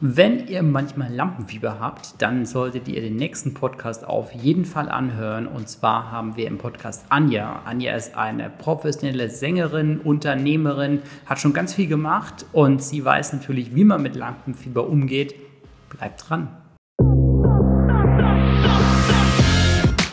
Wenn ihr manchmal Lampenfieber habt, dann solltet ihr den nächsten Podcast auf jeden Fall anhören. Und zwar haben wir im Podcast Anja. Anja ist eine professionelle Sängerin, Unternehmerin, hat schon ganz viel gemacht und sie weiß natürlich, wie man mit Lampenfieber umgeht. Bleibt dran.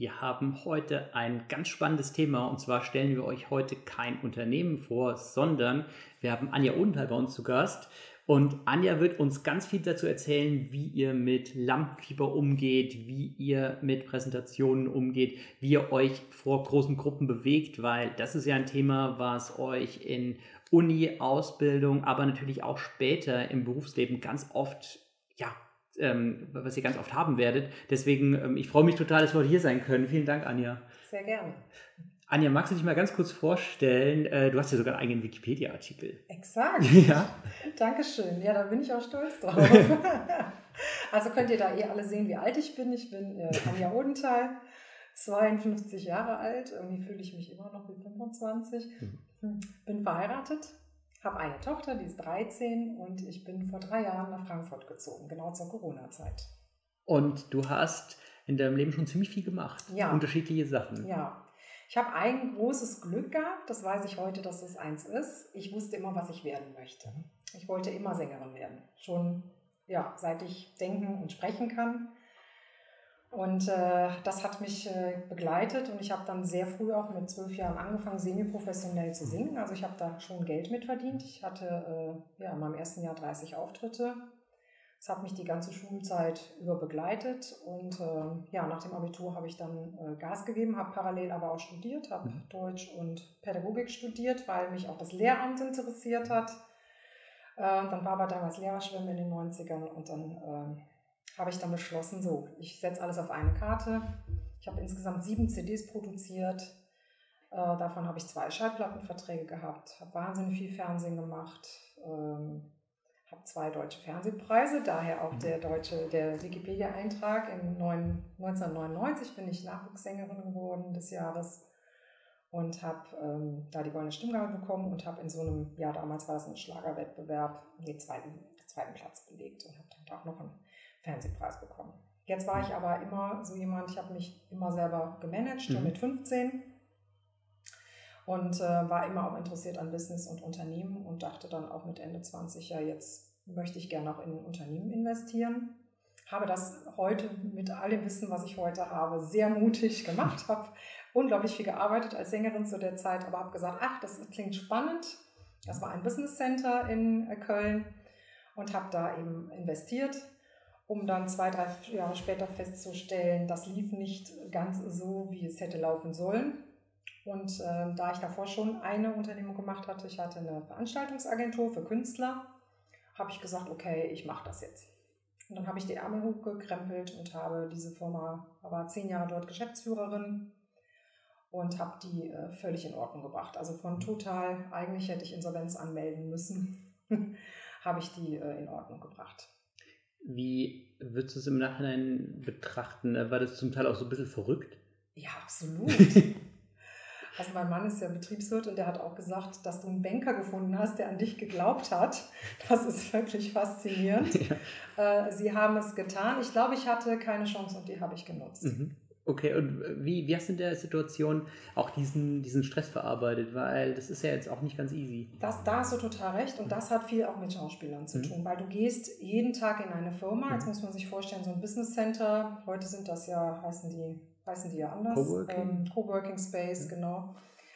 Wir haben heute ein ganz spannendes Thema und zwar stellen wir euch heute kein Unternehmen vor, sondern wir haben Anja Odenthal bei uns zu Gast. Und Anja wird uns ganz viel dazu erzählen, wie ihr mit Lampenfieber umgeht, wie ihr mit Präsentationen umgeht, wie ihr euch vor großen Gruppen bewegt, weil das ist ja ein Thema, was euch in Uni, Ausbildung, aber natürlich auch später im Berufsleben ganz oft ähm, was ihr ganz oft haben werdet. Deswegen, ähm, ich freue mich total, dass wir heute hier sein können. Vielen Dank, Anja. Sehr gerne. Anja, magst du dich mal ganz kurz vorstellen? Äh, du hast ja sogar einen eigenen Wikipedia-Artikel. Exakt. Ja. Dankeschön. Ja, da bin ich auch stolz drauf. also könnt ihr da eh alle sehen, wie alt ich bin. Ich bin äh, Anja Odenthal, 52 Jahre alt. Irgendwie fühle ich mich immer noch wie 25. Mhm. Bin verheiratet, habe eine Tochter, die ist 13 und ich bin vor drei Jahren nach Frankfurt gezogen, genau zur Corona-Zeit. Und du hast in deinem Leben schon ziemlich viel gemacht. Ja. Unterschiedliche Sachen. Ja. Ich habe ein großes Glück gehabt, das weiß ich heute, dass es eins ist. Ich wusste immer, was ich werden möchte. Ich wollte immer Sängerin werden. Schon ja, seit ich denken und sprechen kann. Und äh, das hat mich äh, begleitet und ich habe dann sehr früh auch mit zwölf Jahren angefangen, semi-professionell zu singen. Also ich habe da schon Geld mit verdient. Ich hatte äh, ja, in meinem ersten Jahr 30 Auftritte. Das hat mich die ganze Schulzeit über begleitet und ähm, ja, nach dem Abitur habe ich dann äh, Gas gegeben, habe parallel aber auch studiert, habe mhm. Deutsch und Pädagogik studiert, weil mich auch das Lehramt interessiert hat. Äh, dann war aber damals Lehrerschwimmen in den 90ern und dann ähm, habe ich dann beschlossen, so, ich setze alles auf eine Karte. Ich habe insgesamt sieben CDs produziert. Äh, davon habe ich zwei Schallplattenverträge gehabt, habe wahnsinnig viel Fernsehen gemacht, ähm, habe zwei deutsche Fernsehpreise, daher auch der deutsche, der Wikipedia-Eintrag. In 1999 bin ich Nachwuchssängerin geworden des Jahres und habe ähm, da die Goldene Stimmgabel bekommen und habe in so einem, ja damals war das ein Schlagerwettbewerb, den zweiten, den zweiten Platz belegt und habe dann auch noch einen Fernsehpreis bekommen. Jetzt war ich aber immer so jemand, ich habe mich immer selber gemanagt, mhm. mit 15 und äh, war immer auch interessiert an Business und Unternehmen und dachte dann auch mit Ende 20, ja, jetzt möchte ich gerne auch in Unternehmen investieren. Habe das heute mit all dem Wissen, was ich heute habe, sehr mutig gemacht, habe unglaublich viel gearbeitet als Sängerin zu der Zeit, aber habe gesagt, ach, das klingt spannend. Das war ein Business Center in äh, Köln und habe da eben investiert um dann zwei, drei Jahre später festzustellen, das lief nicht ganz so, wie es hätte laufen sollen. Und äh, da ich davor schon eine Unternehmung gemacht hatte, ich hatte eine Veranstaltungsagentur für Künstler, habe ich gesagt, okay, ich mache das jetzt. Und dann habe ich die Ärmel hochgekrempelt und habe diese Firma, war zehn Jahre dort Geschäftsführerin und habe die äh, völlig in Ordnung gebracht. Also von total, eigentlich hätte ich Insolvenz anmelden müssen, habe ich die äh, in Ordnung gebracht. Wie würdest du es im Nachhinein betrachten? War das zum Teil auch so ein bisschen verrückt? Ja, absolut. also mein Mann ist ja Betriebswirt und der hat auch gesagt, dass du einen Banker gefunden hast, der an dich geglaubt hat. Das ist wirklich faszinierend. Ja. Äh, sie haben es getan. Ich glaube, ich hatte keine Chance und die habe ich genutzt. Mhm. Okay, und wie, wie hast du in der Situation auch diesen, diesen Stress verarbeitet? Weil das ist ja jetzt auch nicht ganz easy. Das, da hast du total recht und das hat viel auch mit Schauspielern zu mhm. tun, weil du gehst jeden Tag in eine Firma, mhm. jetzt muss man sich vorstellen, so ein Business Center, heute sind das ja, heißen die, heißen die ja anders. Coworking, ähm, Coworking Space, mhm. genau.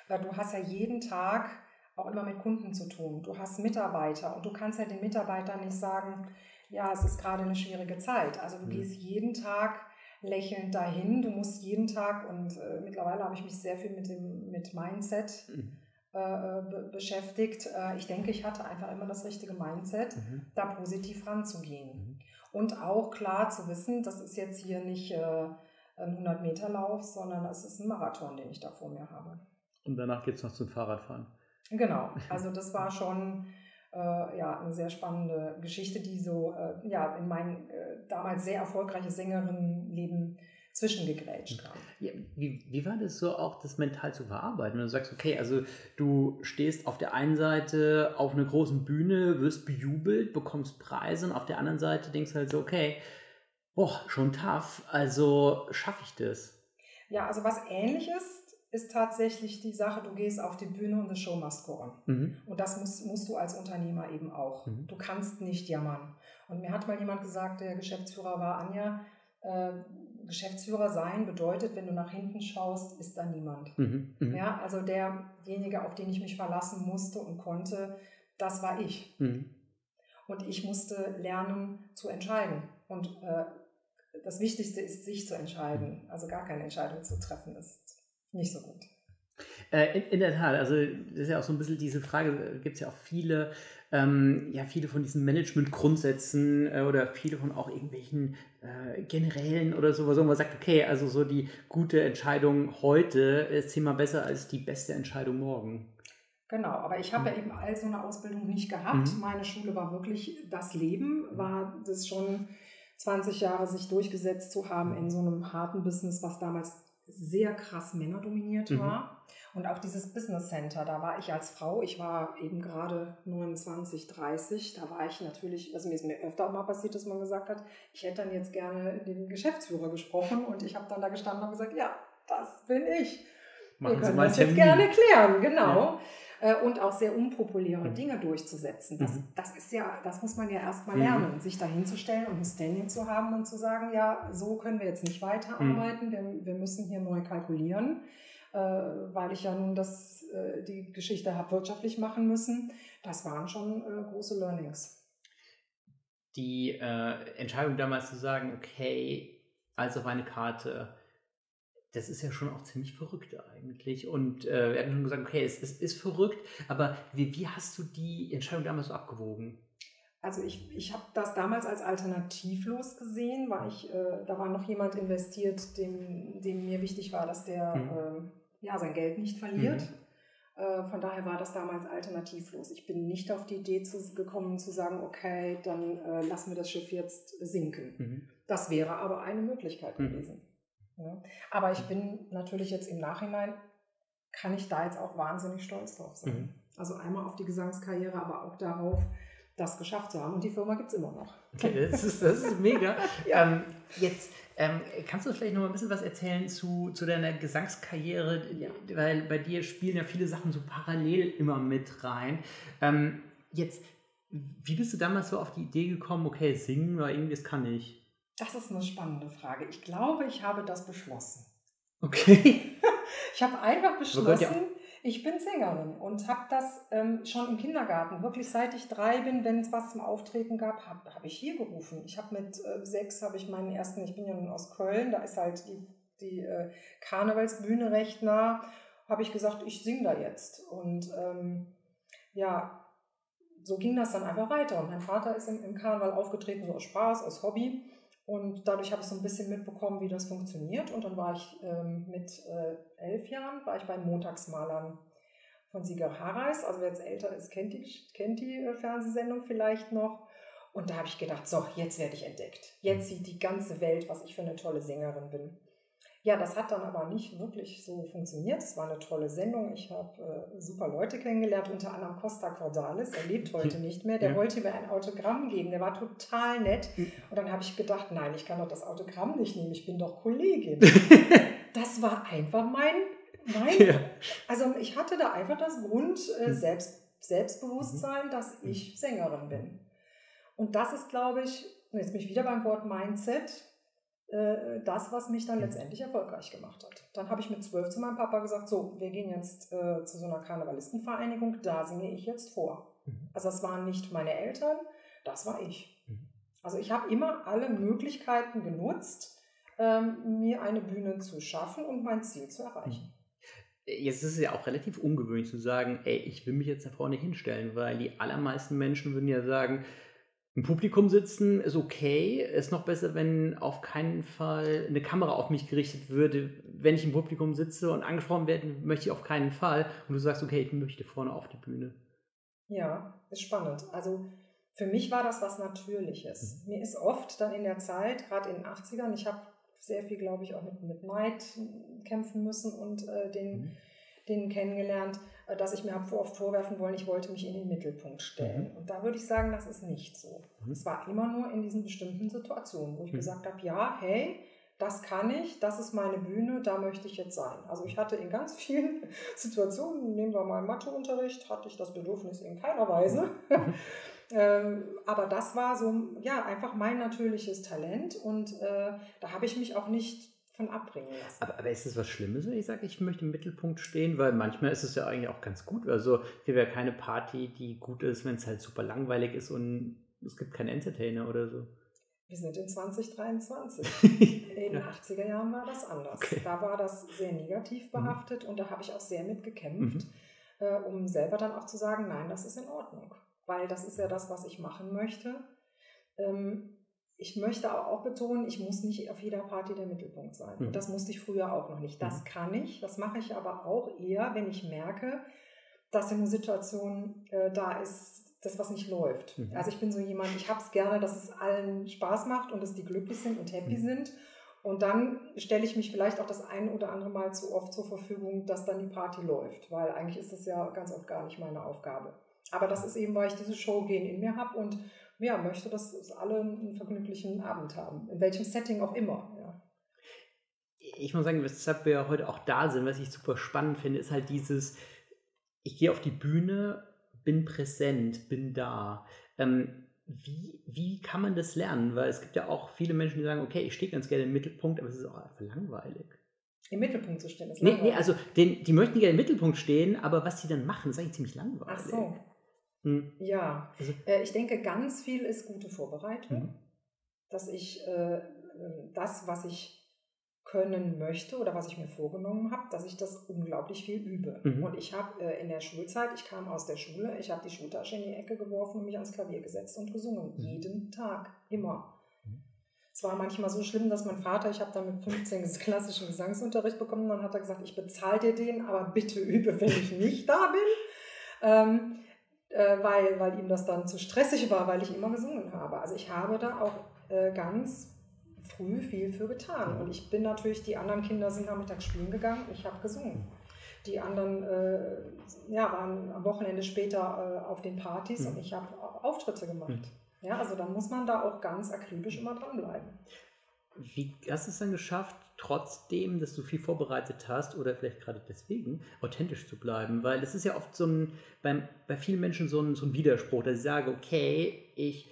Du hast ja jeden Tag auch immer mit Kunden zu tun. Du hast Mitarbeiter und du kannst ja den Mitarbeitern nicht sagen, ja, es ist gerade eine schwierige Zeit. Also du mhm. gehst jeden Tag lächelnd dahin. Du musst jeden Tag und äh, mittlerweile habe ich mich sehr viel mit dem mit Mindset mhm. äh, äh be beschäftigt. Äh, ich denke, ich hatte einfach immer das richtige Mindset, mhm. da positiv ranzugehen. Mhm. Und auch klar zu wissen, das ist jetzt hier nicht äh, ein 100-Meter-Lauf, sondern es ist ein Marathon, den ich da vor mir habe. Und danach geht es noch zum Fahrradfahren. Genau, also das war schon äh, ja, eine sehr spannende Geschichte, die so äh, ja, in mein äh, damals sehr erfolgreiches Sängerinnenleben zwischengegrätscht kam. Ja, wie, wie war das so auch, das mental zu verarbeiten? Wenn du sagst, okay, also du stehst auf der einen Seite auf einer großen Bühne, wirst bejubelt, bekommst Preise und auf der anderen Seite denkst du halt so, okay, boah, schon tough, also schaffe ich das? Ja, also was ähnliches ist tatsächlich die Sache, du gehst auf die Bühne und the show must go on. Mhm. Und das musst, musst du als Unternehmer eben auch. Mhm. Du kannst nicht jammern. Und mir hat mal jemand gesagt, der Geschäftsführer war, Anja, äh, Geschäftsführer sein bedeutet, wenn du nach hinten schaust, ist da niemand. Mhm. mhm. Ja, also derjenige, auf den ich mich verlassen musste und konnte, das war ich. Mhm. Und ich musste lernen zu entscheiden. Und äh, das Wichtigste ist, sich zu entscheiden. Also gar keine Entscheidung zu treffen ist nicht so gut. Äh, in, in, der Tat, also das ist ja auch so ein bisschen diese Frage, gibt es ja auch viele, ähm, ja, viele von diesen Management-Grundsätzen äh, oder viele von auch irgendwelchen äh, generellen oder sowas, wo man sagt, okay, also so die gute Entscheidung heute ist zehnmal besser als die beste Entscheidung morgen. Genau, aber ich habe mhm. ja eben all so eine Ausbildung nicht gehabt. Mhm. Meine Schule war wirklich das Leben, war das schon 20 Jahre sich durchgesetzt zu haben in so einem harten Business, was damals sehr krass männerdominiert mhm. war. Und auch dieses Business Center, da war ich als Frau, ich war eben gerade 29, 30, da war ich natürlich, also mir ist mir öfter auch mal passiert, dass man gesagt hat, ich hätte dann jetzt gerne den Geschäftsführer gesprochen und ich habe dann da gestanden und gesagt, ja, das bin ich. Machen Wir können das jetzt gerne klären, genau. Ja. Äh, und auch sehr unpopuläre mhm. Dinge durchzusetzen. Das, mhm. das ist ja, das muss man ja erstmal mhm. lernen, sich dahinzustellen und ein Standing zu haben und zu sagen, ja, so können wir jetzt nicht weiterarbeiten, wir, wir müssen hier neu kalkulieren, äh, weil ich ja nun das, äh, die Geschichte habe wirtschaftlich machen müssen. Das waren schon große Learnings. Die äh, Entscheidung damals zu sagen, okay, als auf eine Karte, das ist ja schon auch ziemlich verrückt eigentlich. Und äh, wir hatten schon gesagt, okay, es, es ist verrückt, aber wie, wie hast du die Entscheidung damals so abgewogen? Also ich, ich habe das damals als alternativlos gesehen, weil ich, äh, da war noch jemand investiert, dem, dem mir wichtig war, dass der mhm. äh, ja, sein Geld nicht verliert. Mhm. Äh, von daher war das damals alternativlos. Ich bin nicht auf die Idee zu, gekommen zu sagen, okay, dann äh, lassen wir das Schiff jetzt sinken. Mhm. Das wäre aber eine Möglichkeit mhm. gewesen. Ja. Aber ich bin natürlich jetzt im Nachhinein, kann ich da jetzt auch wahnsinnig stolz drauf sein. Mhm. Also einmal auf die Gesangskarriere, aber auch darauf, das geschafft zu haben. Und die Firma gibt es immer noch. Okay, das ist, das ist mega. ja. ähm, jetzt ähm, kannst du vielleicht noch mal ein bisschen was erzählen zu, zu deiner Gesangskarriere? Ja. Weil bei dir spielen ja viele Sachen so parallel immer mit rein. Ähm, jetzt, wie bist du damals so auf die Idee gekommen, okay, singen oder irgendwie, das kann ich? Das ist eine spannende Frage. Ich glaube, ich habe das beschlossen. Okay. Ich habe einfach beschlossen, ich bin Sängerin und habe das ähm, schon im Kindergarten, wirklich seit ich drei bin, wenn es was zum Auftreten gab, habe hab ich hier gerufen. Ich habe mit äh, sechs, habe ich meinen ersten, ich bin ja nun aus Köln, da ist halt die, die äh, Karnevalsbühne recht nah, habe ich gesagt, ich singe da jetzt. Und ähm, ja, so ging das dann einfach weiter. Und mein Vater ist im, im Karneval aufgetreten, so aus Spaß, aus Hobby. Und dadurch habe ich so ein bisschen mitbekommen, wie das funktioniert. Und dann war ich ähm, mit äh, elf Jahren, war ich bei Montagsmalern von Sieger Harreis. Also wer jetzt älter ist, kennt die, kennt die äh, Fernsehsendung vielleicht noch. Und da habe ich gedacht, so, jetzt werde ich entdeckt. Jetzt sieht die ganze Welt, was ich für eine tolle Sängerin bin. Ja, das hat dann aber nicht wirklich so funktioniert. Es war eine tolle Sendung. Ich habe äh, super Leute kennengelernt, unter anderem Costa Cordalis. Er lebt heute nicht mehr. Der ja. wollte mir ein Autogramm geben. Der war total nett. Und dann habe ich gedacht, nein, ich kann doch das Autogramm nicht nehmen. Ich bin doch Kollegin. das war einfach mein, mein. Ja. Also ich hatte da einfach das Grund äh, hm. Selbst, Selbstbewusstsein, mhm. dass ich Sängerin bin. Und das ist, glaube ich, jetzt bin ich wieder beim Wort Mindset äh, das, was mich dann letztendlich erfolgreich gemacht hat. Dann habe ich mit zwölf zu meinem Papa gesagt, so, wir gehen jetzt äh, zu so einer Karnevalistenvereinigung, da singe ich jetzt vor. Mhm. Also das waren nicht meine Eltern, das war ich. Mhm. Also ich habe immer alle Möglichkeiten genutzt, ähm, mir eine Bühne zu schaffen und mein Ziel zu erreichen. Mhm. Jetzt ist es ja auch relativ ungewöhnlich zu sagen, ey, ich will mich jetzt da vorne hinstellen, weil die allermeisten Menschen würden ja sagen, Im Publikum sitzen ist okay, ist noch besser, wenn auf keinen Fall eine Kamera auf mich gerichtet würde. Wenn ich im Publikum sitze und angesprochen werde, möchte ich auf keinen Fall. Und du sagst, okay, ich möchte vorne auf die Bühne. Ja, ist spannend. Also für mich war das was Natürliches. Mhm. Mir ist oft dann in der Zeit, gerade in den 80ern, ich habe sehr viel, glaube ich, auch mit, mit Neid kämpfen müssen und äh, den, mhm. den kennengelernt dass ich mir habe oft vorwerfen wollen, ich wollte mich in den Mittelpunkt stellen. Mhm. Und da würde ich sagen, das ist nicht so. Mhm. Es war immer nur in diesen bestimmten Situationen, wo ich mhm. gesagt habe, ja, hey, das kann ich, das ist meine Bühne, da möchte ich jetzt sein. Also ich hatte in ganz vielen Situationen, nehmen wir mal Matheunterricht, hatte ich das Bedürfnis in keiner Weise. Mhm. ähm, aber das war so, ja, einfach mein natürliches Talent und äh, da habe ich mich auch nicht von abbringen lassen. Aber, aber ist es was Schlimmes, wenn ich sage, ich möchte im Mittelpunkt stehen? Weil manchmal ist es ja eigentlich auch ganz gut. Also es gibt ja keine Party, die gut ist, wenn es halt super langweilig ist und es gibt keinen Entertainer oder so. Wir sind in 2023. in den 80er Jahren war das anders. Okay. Da war das sehr negativ mhm. behaftet mhm. und da habe ich auch sehr mit gekämpft, mhm. äh, um selber dann auch zu sagen, nein, das ist in Ordnung. Weil das ist ja das, was ich machen möchte. Ähm, ich möchte aber auch betonen, ich muss nicht auf jeder Party der Mittelpunkt sein. Mhm. Das musste ich früher auch noch nicht. Das mhm. kann ich. Das mache ich aber auch eher, wenn ich merke, dass in einer Situation äh, da ist, das was nicht läuft. Mhm. Also ich bin so jemand, ich habe es gerne, dass es allen Spaß macht und dass die glücklich sind und happy mhm. sind. Und dann stelle ich mich vielleicht auch das ein oder andere Mal zu oft zur Verfügung, dass dann die Party läuft, weil eigentlich ist das ja ganz oft gar nicht meine Aufgabe. Aber das ist eben, weil ich diese Show gehen in mir habe und ja, möchte, dass alle einen vergnüglichen Abend haben. In welchem Setting auch immer. Ja. Ich muss sagen, weshalb wir heute auch da sind, was ich super spannend finde, ist halt dieses, ich gehe auf die Bühne, bin präsent, bin da. Ähm, wie, wie kann man das lernen? Weil es gibt ja auch viele Menschen, die sagen, okay, ich stehe ganz gerne im Mittelpunkt, aber es ist auch einfach langweilig. Im Mittelpunkt zu stehen ist langweilig. Nee, nee also den, die möchten gerne im Mittelpunkt stehen, aber was sie dann machen, ist eigentlich ziemlich langweilig. Ach so. Hm. Ja, also, äh, ich denke, ganz viel ist gute Vorbereitung, mhm. dass ich äh, das, was ich können möchte oder was ich mir vorgenommen habe, dass ich das unglaublich viel übe. Mhm. Und ich habe äh, in der Schulzeit, ich kam aus der Schule, ich habe die Schultasche in die Ecke geworfen und mich ans Klavier gesetzt und gesungen. Mhm. Jeden Tag, immer. Mhm. Es war manchmal so schlimm, dass mein Vater, ich habe dann mit 15 klassischen Gesangsunterricht bekommen, dann hat er gesagt, ich bezahle dir den, aber bitte übe, wenn ich nicht da bin. Ähm, äh, weil, weil ihm das dann zu stressig war, weil ich immer gesungen habe. Also ich habe da auch äh, ganz früh viel für getan. Und ich bin natürlich, die anderen Kinder sind nachmittags spielen gegangen, ich habe gesungen. Die anderen äh, ja, waren am Wochenende später äh, auf den Partys mhm. und ich habe Auftritte gemacht. Mhm. Ja, also da muss man da auch ganz akribisch immer dranbleiben. Wie hast du es dann geschafft, trotzdem, dass du viel vorbereitet hast oder vielleicht gerade deswegen, authentisch zu bleiben? Weil das ist ja oft so ein, beim, bei vielen Menschen so ein, so ein Widerspruch, dass ich sage, okay, ich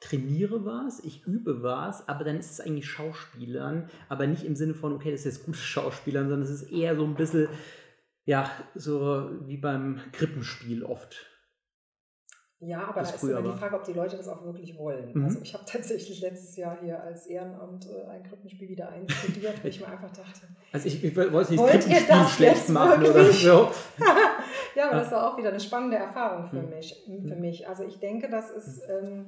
trainiere was, ich übe was, aber dann ist es eigentlich Schauspielern, aber nicht im Sinne von, okay, das ist jetzt gutes Schauspielern, sondern es ist eher so ein bisschen, ja, so wie beim Krippenspiel oft. Ja, aber da ist immer die Frage, ob die Leute das auch wirklich wollen. Mhm. Also ich habe tatsächlich letztes Jahr hier als Ehrenamt äh, ein Krippenspiel wieder einstudiert, weil ich mir einfach dachte. Also ich, ich wollte nicht Krippenspiel schlecht machen wirklich? oder so. ja, aber das war auch wieder eine spannende Erfahrung für mhm. mich. Für mhm. mich. Also ich denke, das ist, ähm,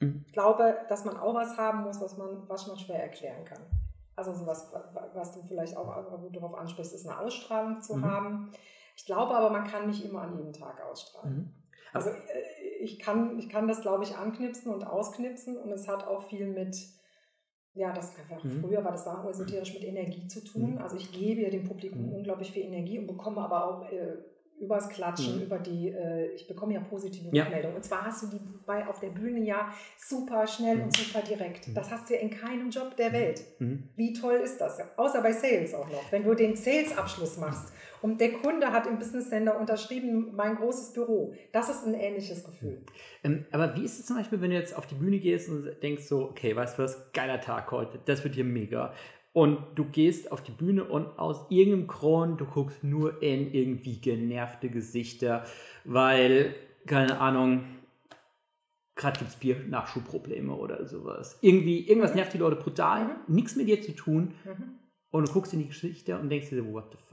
mhm. glaube, dass man auch was haben muss, was man, was man schwer erklären kann. Also sowas, was du vielleicht auch darauf ansprichst, ist eine Ausstrahlung zu mhm. haben. Ich glaube aber, man kann nicht immer an jedem Tag ausstrahlen. Mhm. Also äh, ich kann, ich kann das, glaube ich, anknipsen und ausknipsen und es hat auch viel mit, ja, das mhm. früher war das auch esoterisch mit Energie zu tun. Mhm. Also ich gebe dem Publikum mhm. unglaublich viel Energie und bekomme aber auch äh, übers Klatschen, mhm. über die, äh, ich bekomme ja positive ja. Rückmeldungen. Und zwar hast du die bei auf der Bühne ja super schnell mhm. und super direkt. Mhm. Das hast du ja in keinem Job der Welt. Mhm. Wie toll ist das? Außer bei Sales auch noch. Wenn du den Sales-Abschluss machst und der Kunde hat im Business Center unterschrieben, mein großes Büro. Das ist ein ähnliches Gefühl. Ähm, aber wie ist es zum Beispiel, wenn du jetzt auf die Bühne gehst und denkst so, okay, weißt du was, geiler Tag heute, das wird hier mega und du gehst auf die Bühne und aus irgendeinem Grund, du guckst nur in irgendwie genervte Gesichter, weil, keine Ahnung, gerade gibt es Bier-Nachschubprobleme oder sowas. Irgendwie, irgendwas nervt die Leute brutal, mhm. nichts mit dir zu tun mhm. und du guckst in die Gesichter und denkst dir, what the fuck.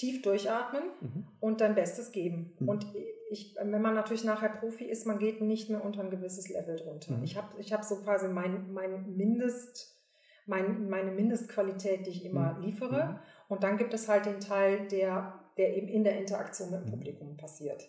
Tief durchatmen mhm. und dein Bestes geben. Mhm. Und ich, wenn man natürlich nachher Profi ist, man geht nicht mehr unter ein gewisses Level drunter. Mhm. Ich habe ich hab so quasi mein, mein Mindest, mein, meine Mindestqualität, die ich immer mhm. liefere. Mhm. Und dann gibt es halt den Teil, der, der eben in der Interaktion mit dem mhm. Publikum passiert.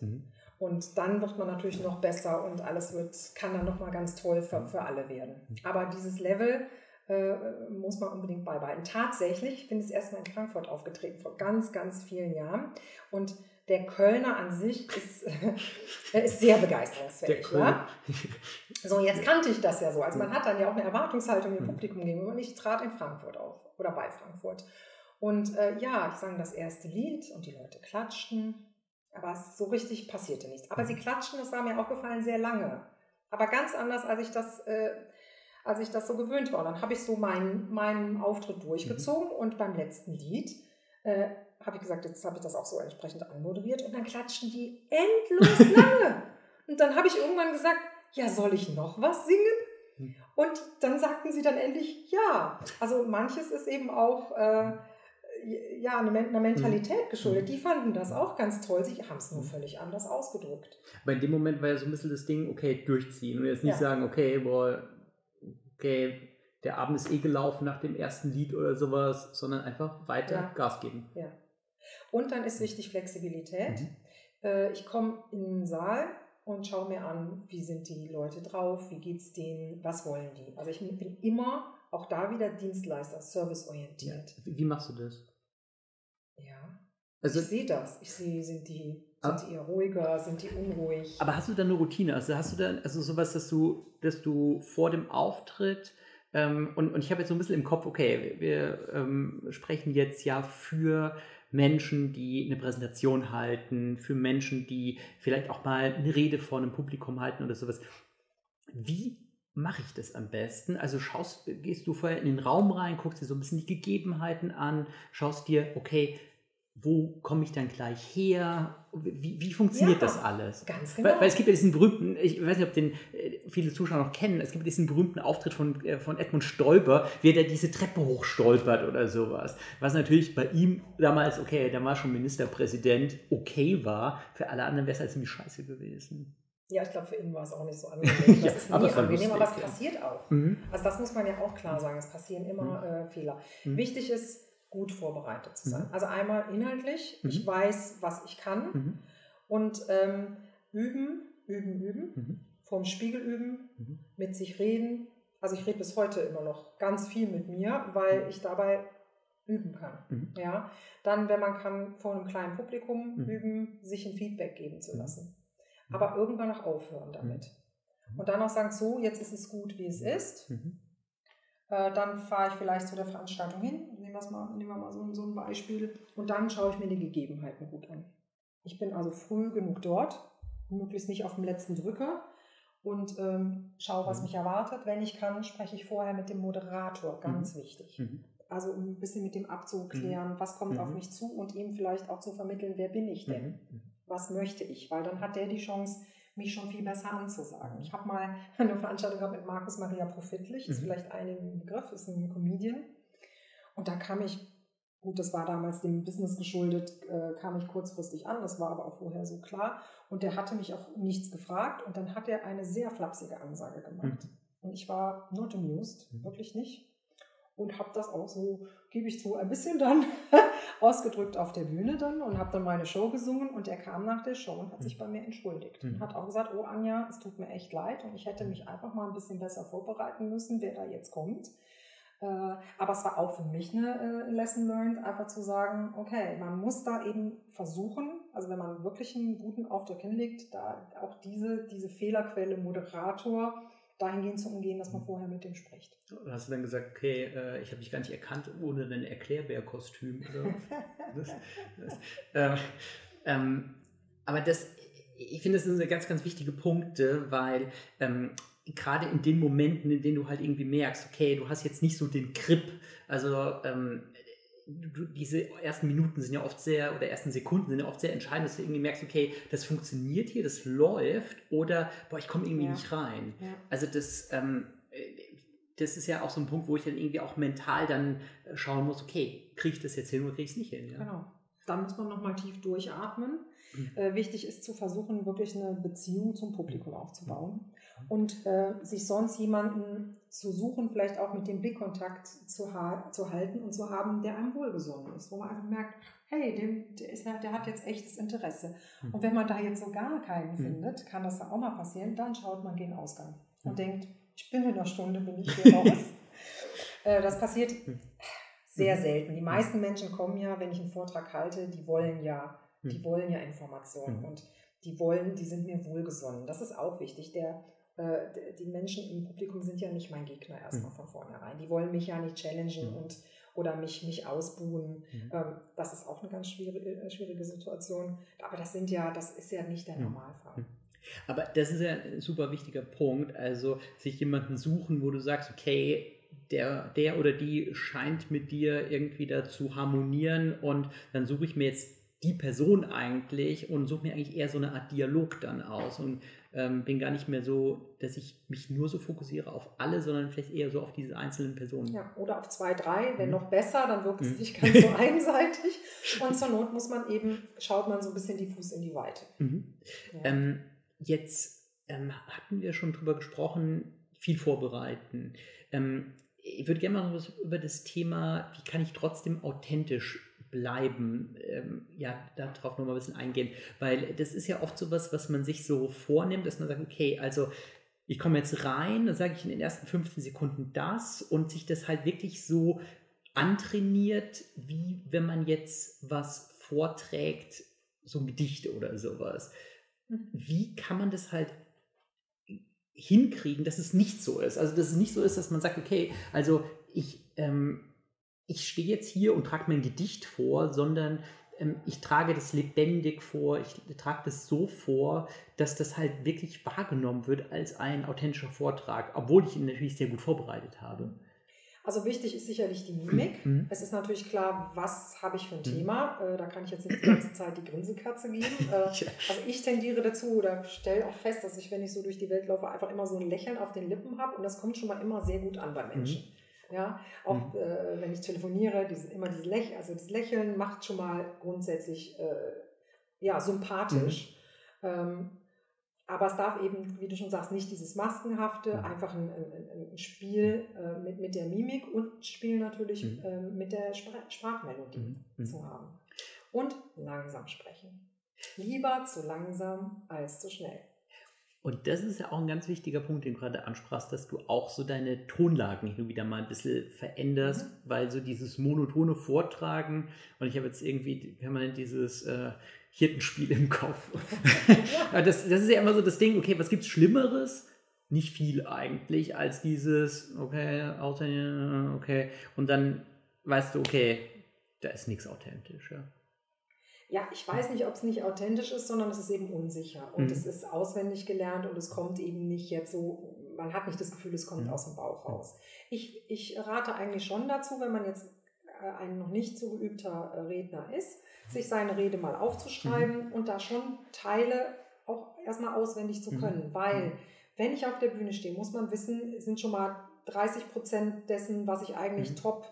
Und dann wird man natürlich noch besser und alles wird, kann dann nochmal ganz toll für, für alle werden. Aber dieses Level äh, muss man unbedingt beibehalten. Tatsächlich bin ich erstmal in Frankfurt aufgetreten, vor ganz, ganz vielen Jahren. Und der Kölner an sich ist, ist sehr begeisterungsfähig. Ja? So, jetzt kannte ich das ja so. Also man hat dann ja auch eine Erwartungshaltung dem mhm. Publikum gegenüber. Und ich trat in Frankfurt auf oder bei Frankfurt. Und äh, ja, ich sang das erste Lied und die Leute klatschten. Aber so richtig passierte nichts. Aber sie mhm. klatschten, das war mir aufgefallen, sehr lange. Aber ganz anders, als ich das, äh, als ich das so gewöhnt war. Dann habe ich so meinen, meinen Auftritt durchgezogen mhm. und beim letzten Lied äh, habe ich gesagt, jetzt habe ich das auch so entsprechend anmoderiert und dann klatschen die endlos lange. und dann habe ich irgendwann gesagt, ja, soll ich noch was singen? Hm. Und dann sagten sie dann endlich ja. Also manches ist eben auch äh, ja, eine, eine Mentalität hm. geschuldet. Die fanden das auch ganz toll. Sie haben es nur hm. völlig anders ausgedrückt. Aber in dem Moment war ja so ein bisschen das Ding, okay, durchziehen. Und jetzt nicht ja. sagen, okay, boah, okay, der Abend ist eh gelaufen nach dem ersten Lied oder sowas, sondern einfach weiter ja. Gas geben. Ja. Und dann ist wichtig Flexibilität. Mhm. Äh, ich komme in den Saal und schaue mir an, wie sind die Leute drauf, wie geht es denen, was wollen die. Also ich bin immer auch da wieder Dienstleister, serviceorientiert. Ja. Wie machst du das? Ja. Also, ich sehe das. Ich sehe, sind die, sind die eher ruhiger, sind die unruhig. Aber hast du da eine Routine? Also hast du da also sowas, dass du, dass du vor dem Auftritt ähm, und, und ich habe jetzt so ein bisschen im Kopf, okay, wir, wir ähm, sprechen jetzt ja für Menschen, die eine Präsentation halten, für Menschen, die vielleicht auch mal eine Rede vor einem Publikum halten oder sowas. Wie mache ich das am besten? Also schaust, gehst du vorher in den Raum rein, guckst dir so ein bisschen die Gegebenheiten an, schaust dir, okay, wo komme ich dann gleich her? Wie, wie funktioniert ja, das alles? Ganz genau. Weil, weil, es gibt ja diesen berühmten, ich weiß nicht, ob den äh, viele Zuschauer noch kennen, es gibt diesen berühmten Auftritt von, äh, von Edmund Stolper, wie er diese Treppe hochstolpert oder sowas. Was natürlich bei ihm damals, okay, der war schon Ministerpräsident, okay war. Für alle anderen wäre es halt ziemlich scheiße gewesen. Ja, ich glaube, für ihn war es auch nicht so angenehm. Das ist nie aber angenehm, lustig, aber es passiert auch. Mhm. Also das muss man ja auch klar sagen, es passieren immer mhm. äh, Fehler. Mhm. Wichtig ist, gut vorbereitet zu sein. Mhm. Also einmal inhaltlich, mhm. ich weiß, was ich kann mhm. und ähm, üben, üben, üben, mhm. vorm Spiegel üben, mhm. mit sich reden. Also ich rede bis heute immer noch ganz viel mit mir, weil mhm. ich dabei üben kann. Ja, dann, wenn man kann, vor einem kleinen Publikum üben, sich ein Feedback geben zu lassen. Aber irgendwann auch aufhören damit. Und dann auch sagen, so, jetzt ist es gut, wie es ist. Äh, dann fahre ich vielleicht zu der Veranstaltung hin, nehmen, mal, nehmen wir mal so, so ein Beispiel, und dann schaue ich mir die Gegebenheiten gut an. Ich bin also früh genug dort, möglichst nicht auf dem letzten Drücker und ähm, schaue, was mhm. mich erwartet. Wenn ich kann, spreche ich vorher mit dem Moderator, ganz mhm. wichtig. Mhm. Also um ein bisschen mit dem abzuklären, mhm. was kommt auf mhm. mich zu und ihm vielleicht auch zu vermitteln, wer bin ich denn? Mhm. Was möchte ich? Weil dann hat der die Chance, mich schon viel besser anzusagen. Ich habe mal eine Veranstaltung gehabt mit Markus Maria Profitlich, ist vielleicht einigen Begriff, ist ein Comedian. Und da kam ich, gut, das war damals dem Business geschuldet, äh, kam ich kurzfristig an, das war aber auch vorher so klar. Und der hatte mich auch nichts gefragt und dann hat er eine sehr flapsige Ansage gemacht. Mhm. Und ich war not amused, mhm. wirklich nicht und habe das auch so, gebe ich zu, ein bisschen dann ausgedrückt auf der Bühne dann und habe dann meine Show gesungen und er kam nach der Show und hat sich mhm. bei mir entschuldigt. Mhm. Hat auch gesagt, oh Anja, es tut mir echt leid und ich hätte mich einfach mal ein bisschen besser vorbereiten müssen, wer da jetzt kommt. Äh, aber es war auch für mich eine äh, Lesson learned, einfach zu sagen, okay, man muss da eben versuchen, also wenn man wirklich einen guten Auftrag hinlegt, da auch diese, diese Fehlerquelle Moderator dahingehend zu umgehen, dass man vorher mit dem spricht. Hast du dann gesagt, okay, äh, ich habe dich gar nicht erkannt ohne ein Erklärbär-Kostüm äh, ähm, aber das, ich finde, das sind ganz, ganz wichtige Punkte, weil ähm, gerade in den Momenten, in denen du halt irgendwie merkst, okay, du hast jetzt nicht so den Grip, also ähm, du, diese ersten Minuten sind ja oft sehr, oder ersten Sekunden sind ja oft sehr entscheidend, dass du irgendwie merkst, okay, das funktioniert hier, das läuft, oder boah, ich komme irgendwie ja. nicht rein. Ja. Also das, ähm, das ist ja auch so ein Punkt, wo ich dann irgendwie auch mental dann schauen muss, okay, kriege ich das jetzt hin oder kriege ich es nicht hin? Ja? Genau. Dann muss man nochmal tief durchatmen. Mhm. Äh, wichtig ist zu versuchen, wirklich eine Beziehung zum Publikum aufzubauen und äh, sich sonst jemanden zu suchen, vielleicht auch mit dem Blickkontakt zu, ha zu halten und zu haben, der einem wohlgesonnen ist, wo man einfach merkt, hey, dem, der, ist, der hat jetzt echtes Interesse. Mhm. Und wenn man da jetzt so gar keinen mhm. findet, kann das auch mal passieren, dann schaut man den Ausgang und mhm. denkt, ich bin in einer Stunde, bin ich hier raus. äh, das passiert mhm. sehr mhm. selten. Die meisten Menschen kommen ja, wenn ich einen Vortrag halte, die wollen ja, die wollen ja Informationen und die wollen, die sind mir wohlgesonnen. Das ist auch wichtig. Der äh, die Menschen im Publikum sind ja nicht mein Gegner erstmal mhm. von vornherein. Die wollen mich ja nicht challengen mhm. und oder mich, mich ausbuhen. Mhm. Ähm, das ist auch eine ganz schwierige, äh, schwierige Situation. Aber das sind ja, das ist ja nicht der mhm. Normalfall. Mhm. Aber das ist ja ein super wichtiger Punkt. Also sich jemanden suchen, wo du sagst, okay, der, der oder die scheint mit dir irgendwie da zu harmonieren und dann suche ich mir jetzt die Person eigentlich und suche mir eigentlich eher so eine Art Dialog dann aus und ähm, bin gar nicht mehr so, dass ich mich nur so fokussiere auf alle, sondern vielleicht eher so auf diese einzelnen Personen. Ja, oder auf zwei, drei, wenn mhm. noch besser, dann wirkt es mhm. nicht ganz so einseitig. Und zur Not muss man eben, schaut man so ein bisschen diffus in die Weite. Mhm. Ja. Ähm, jetzt ähm, hatten wir schon drüber gesprochen, viel vorbereiten. Ähm, ich würde gerne mal was über das Thema, wie kann ich trotzdem authentisch bleiben, ähm, ja, darauf nochmal ein bisschen eingehen, weil das ist ja oft so was, was man sich so vornimmt, dass man sagt, okay, also ich komme jetzt rein, dann sage ich in den ersten 15 Sekunden das und sich das halt wirklich so antrainiert, wie wenn man jetzt was vorträgt, so ein Gedicht oder sowas. Mhm. Wie kann man das halt hinkriegen, dass es nicht so ist? Also, dass es nicht so ist, dass man sagt, okay, also ich ähm, ich stehe jetzt hier und trage mein Gedicht vor, sondern ähm, ich trage das lebendig vor, ich trage das so vor, dass das halt wirklich wahrgenommen wird als ein authentischer Vortrag, obwohl ich ihn natürlich sehr gut vorbereitet habe. Also wichtig ist sicherlich die Mimik. Mhm. Es ist natürlich klar, was habe ich für ein mhm. Thema. Äh, da kann ich jetzt nicht die ganze Zeit die Grinsekatze geben. Äh, also ich tendiere dazu oder stelle auch fest, dass ich, wenn ich so durch die Welt laufe, einfach immer so ein Lächeln auf den Lippen habe und das kommt schon mal immer sehr gut an bei Menschen. Mhm. Ja, auch mhm. äh, wenn ich telefoniere, dieses, immer dieses Lächeln, also das Lächeln macht schon mal grundsätzlich äh, ja, sympathisch. Mhm. Ähm, aber es darf eben, wie du schon sagst, nicht dieses Maskenhafte, mhm. einfach ein, ein, ein Spiel äh, mit, mit der Mimik und ein Spiel natürlich mhm. äh, mit der Spr Sprachmelodie mhm. mhm. zu haben. Und langsam sprechen. Lieber zu langsam als zu schnell. Und das ist ja auch ein ganz wichtiger Punkt, den du gerade ansprachst, dass du auch so deine Tonlagen hin und wieder mal ein bisschen veränderst, mhm. weil so dieses monotone Vortragen, und ich habe jetzt irgendwie permanent dieses äh, Hirtenspiel im Kopf. ja. das, das ist ja immer so das Ding, okay, was gibt es Schlimmeres? Nicht viel eigentlich, als dieses, okay, okay, und dann weißt du, okay, da ist nichts authentisch. Ja ja, ich weiß nicht, ob es nicht authentisch ist, sondern es ist eben unsicher. Und mhm. es ist auswendig gelernt und es kommt eben nicht jetzt so, man hat nicht das Gefühl, es kommt mhm. aus dem Bauch raus. Ich, ich rate eigentlich schon dazu, wenn man jetzt äh, ein noch nicht so geübter äh, Redner ist, sich seine Rede mal aufzuschreiben mhm. und da schon Teile auch erstmal auswendig zu mhm. können. Weil, mhm. wenn ich auf der Bühne stehe, muss man wissen, sind schon mal 30 Prozent dessen, was ich eigentlich mhm. top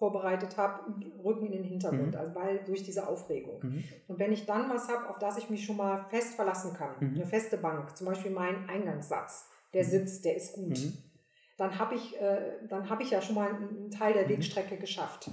vorbereitet habe, rücken in den Hintergrund, mhm. also weil durch diese Aufregung. Mhm. Und wenn ich dann was habe, auf das ich mich schon mal fest verlassen kann, mhm. eine feste Bank, zum Beispiel mein Eingangssatz, der mhm. sitzt, der ist gut, mhm. dann habe ich, äh, hab ich ja schon mal einen Teil der mhm. Wegstrecke geschafft.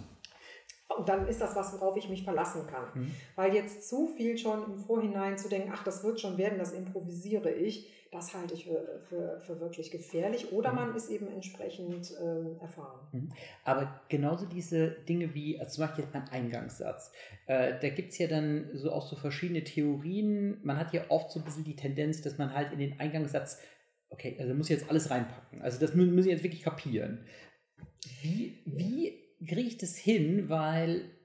Und dann ist das was, worauf ich mich verlassen kann. Weil jetzt zu viel schon im Vorhinein zu denken, ach, das wird schon werden, das improvisiere ich, das halte ich für, für, für wirklich gefährlich. Oder mhm. man ist eben entsprechend äh, erfahren. Mhm. Aber genauso diese Dinge wie, also zum Beispiel jetzt mein Eingangssatz. Äh, da gibt es ja dann so auch so verschiedene Theorien. Man hat ja oft so ein bisschen die Tendenz, dass man halt in den Eingangssatz, okay, also muss ich jetzt alles reinpacken. Also das müssen ich jetzt wirklich kapieren. Wie, wie kriege ich das hin? Weil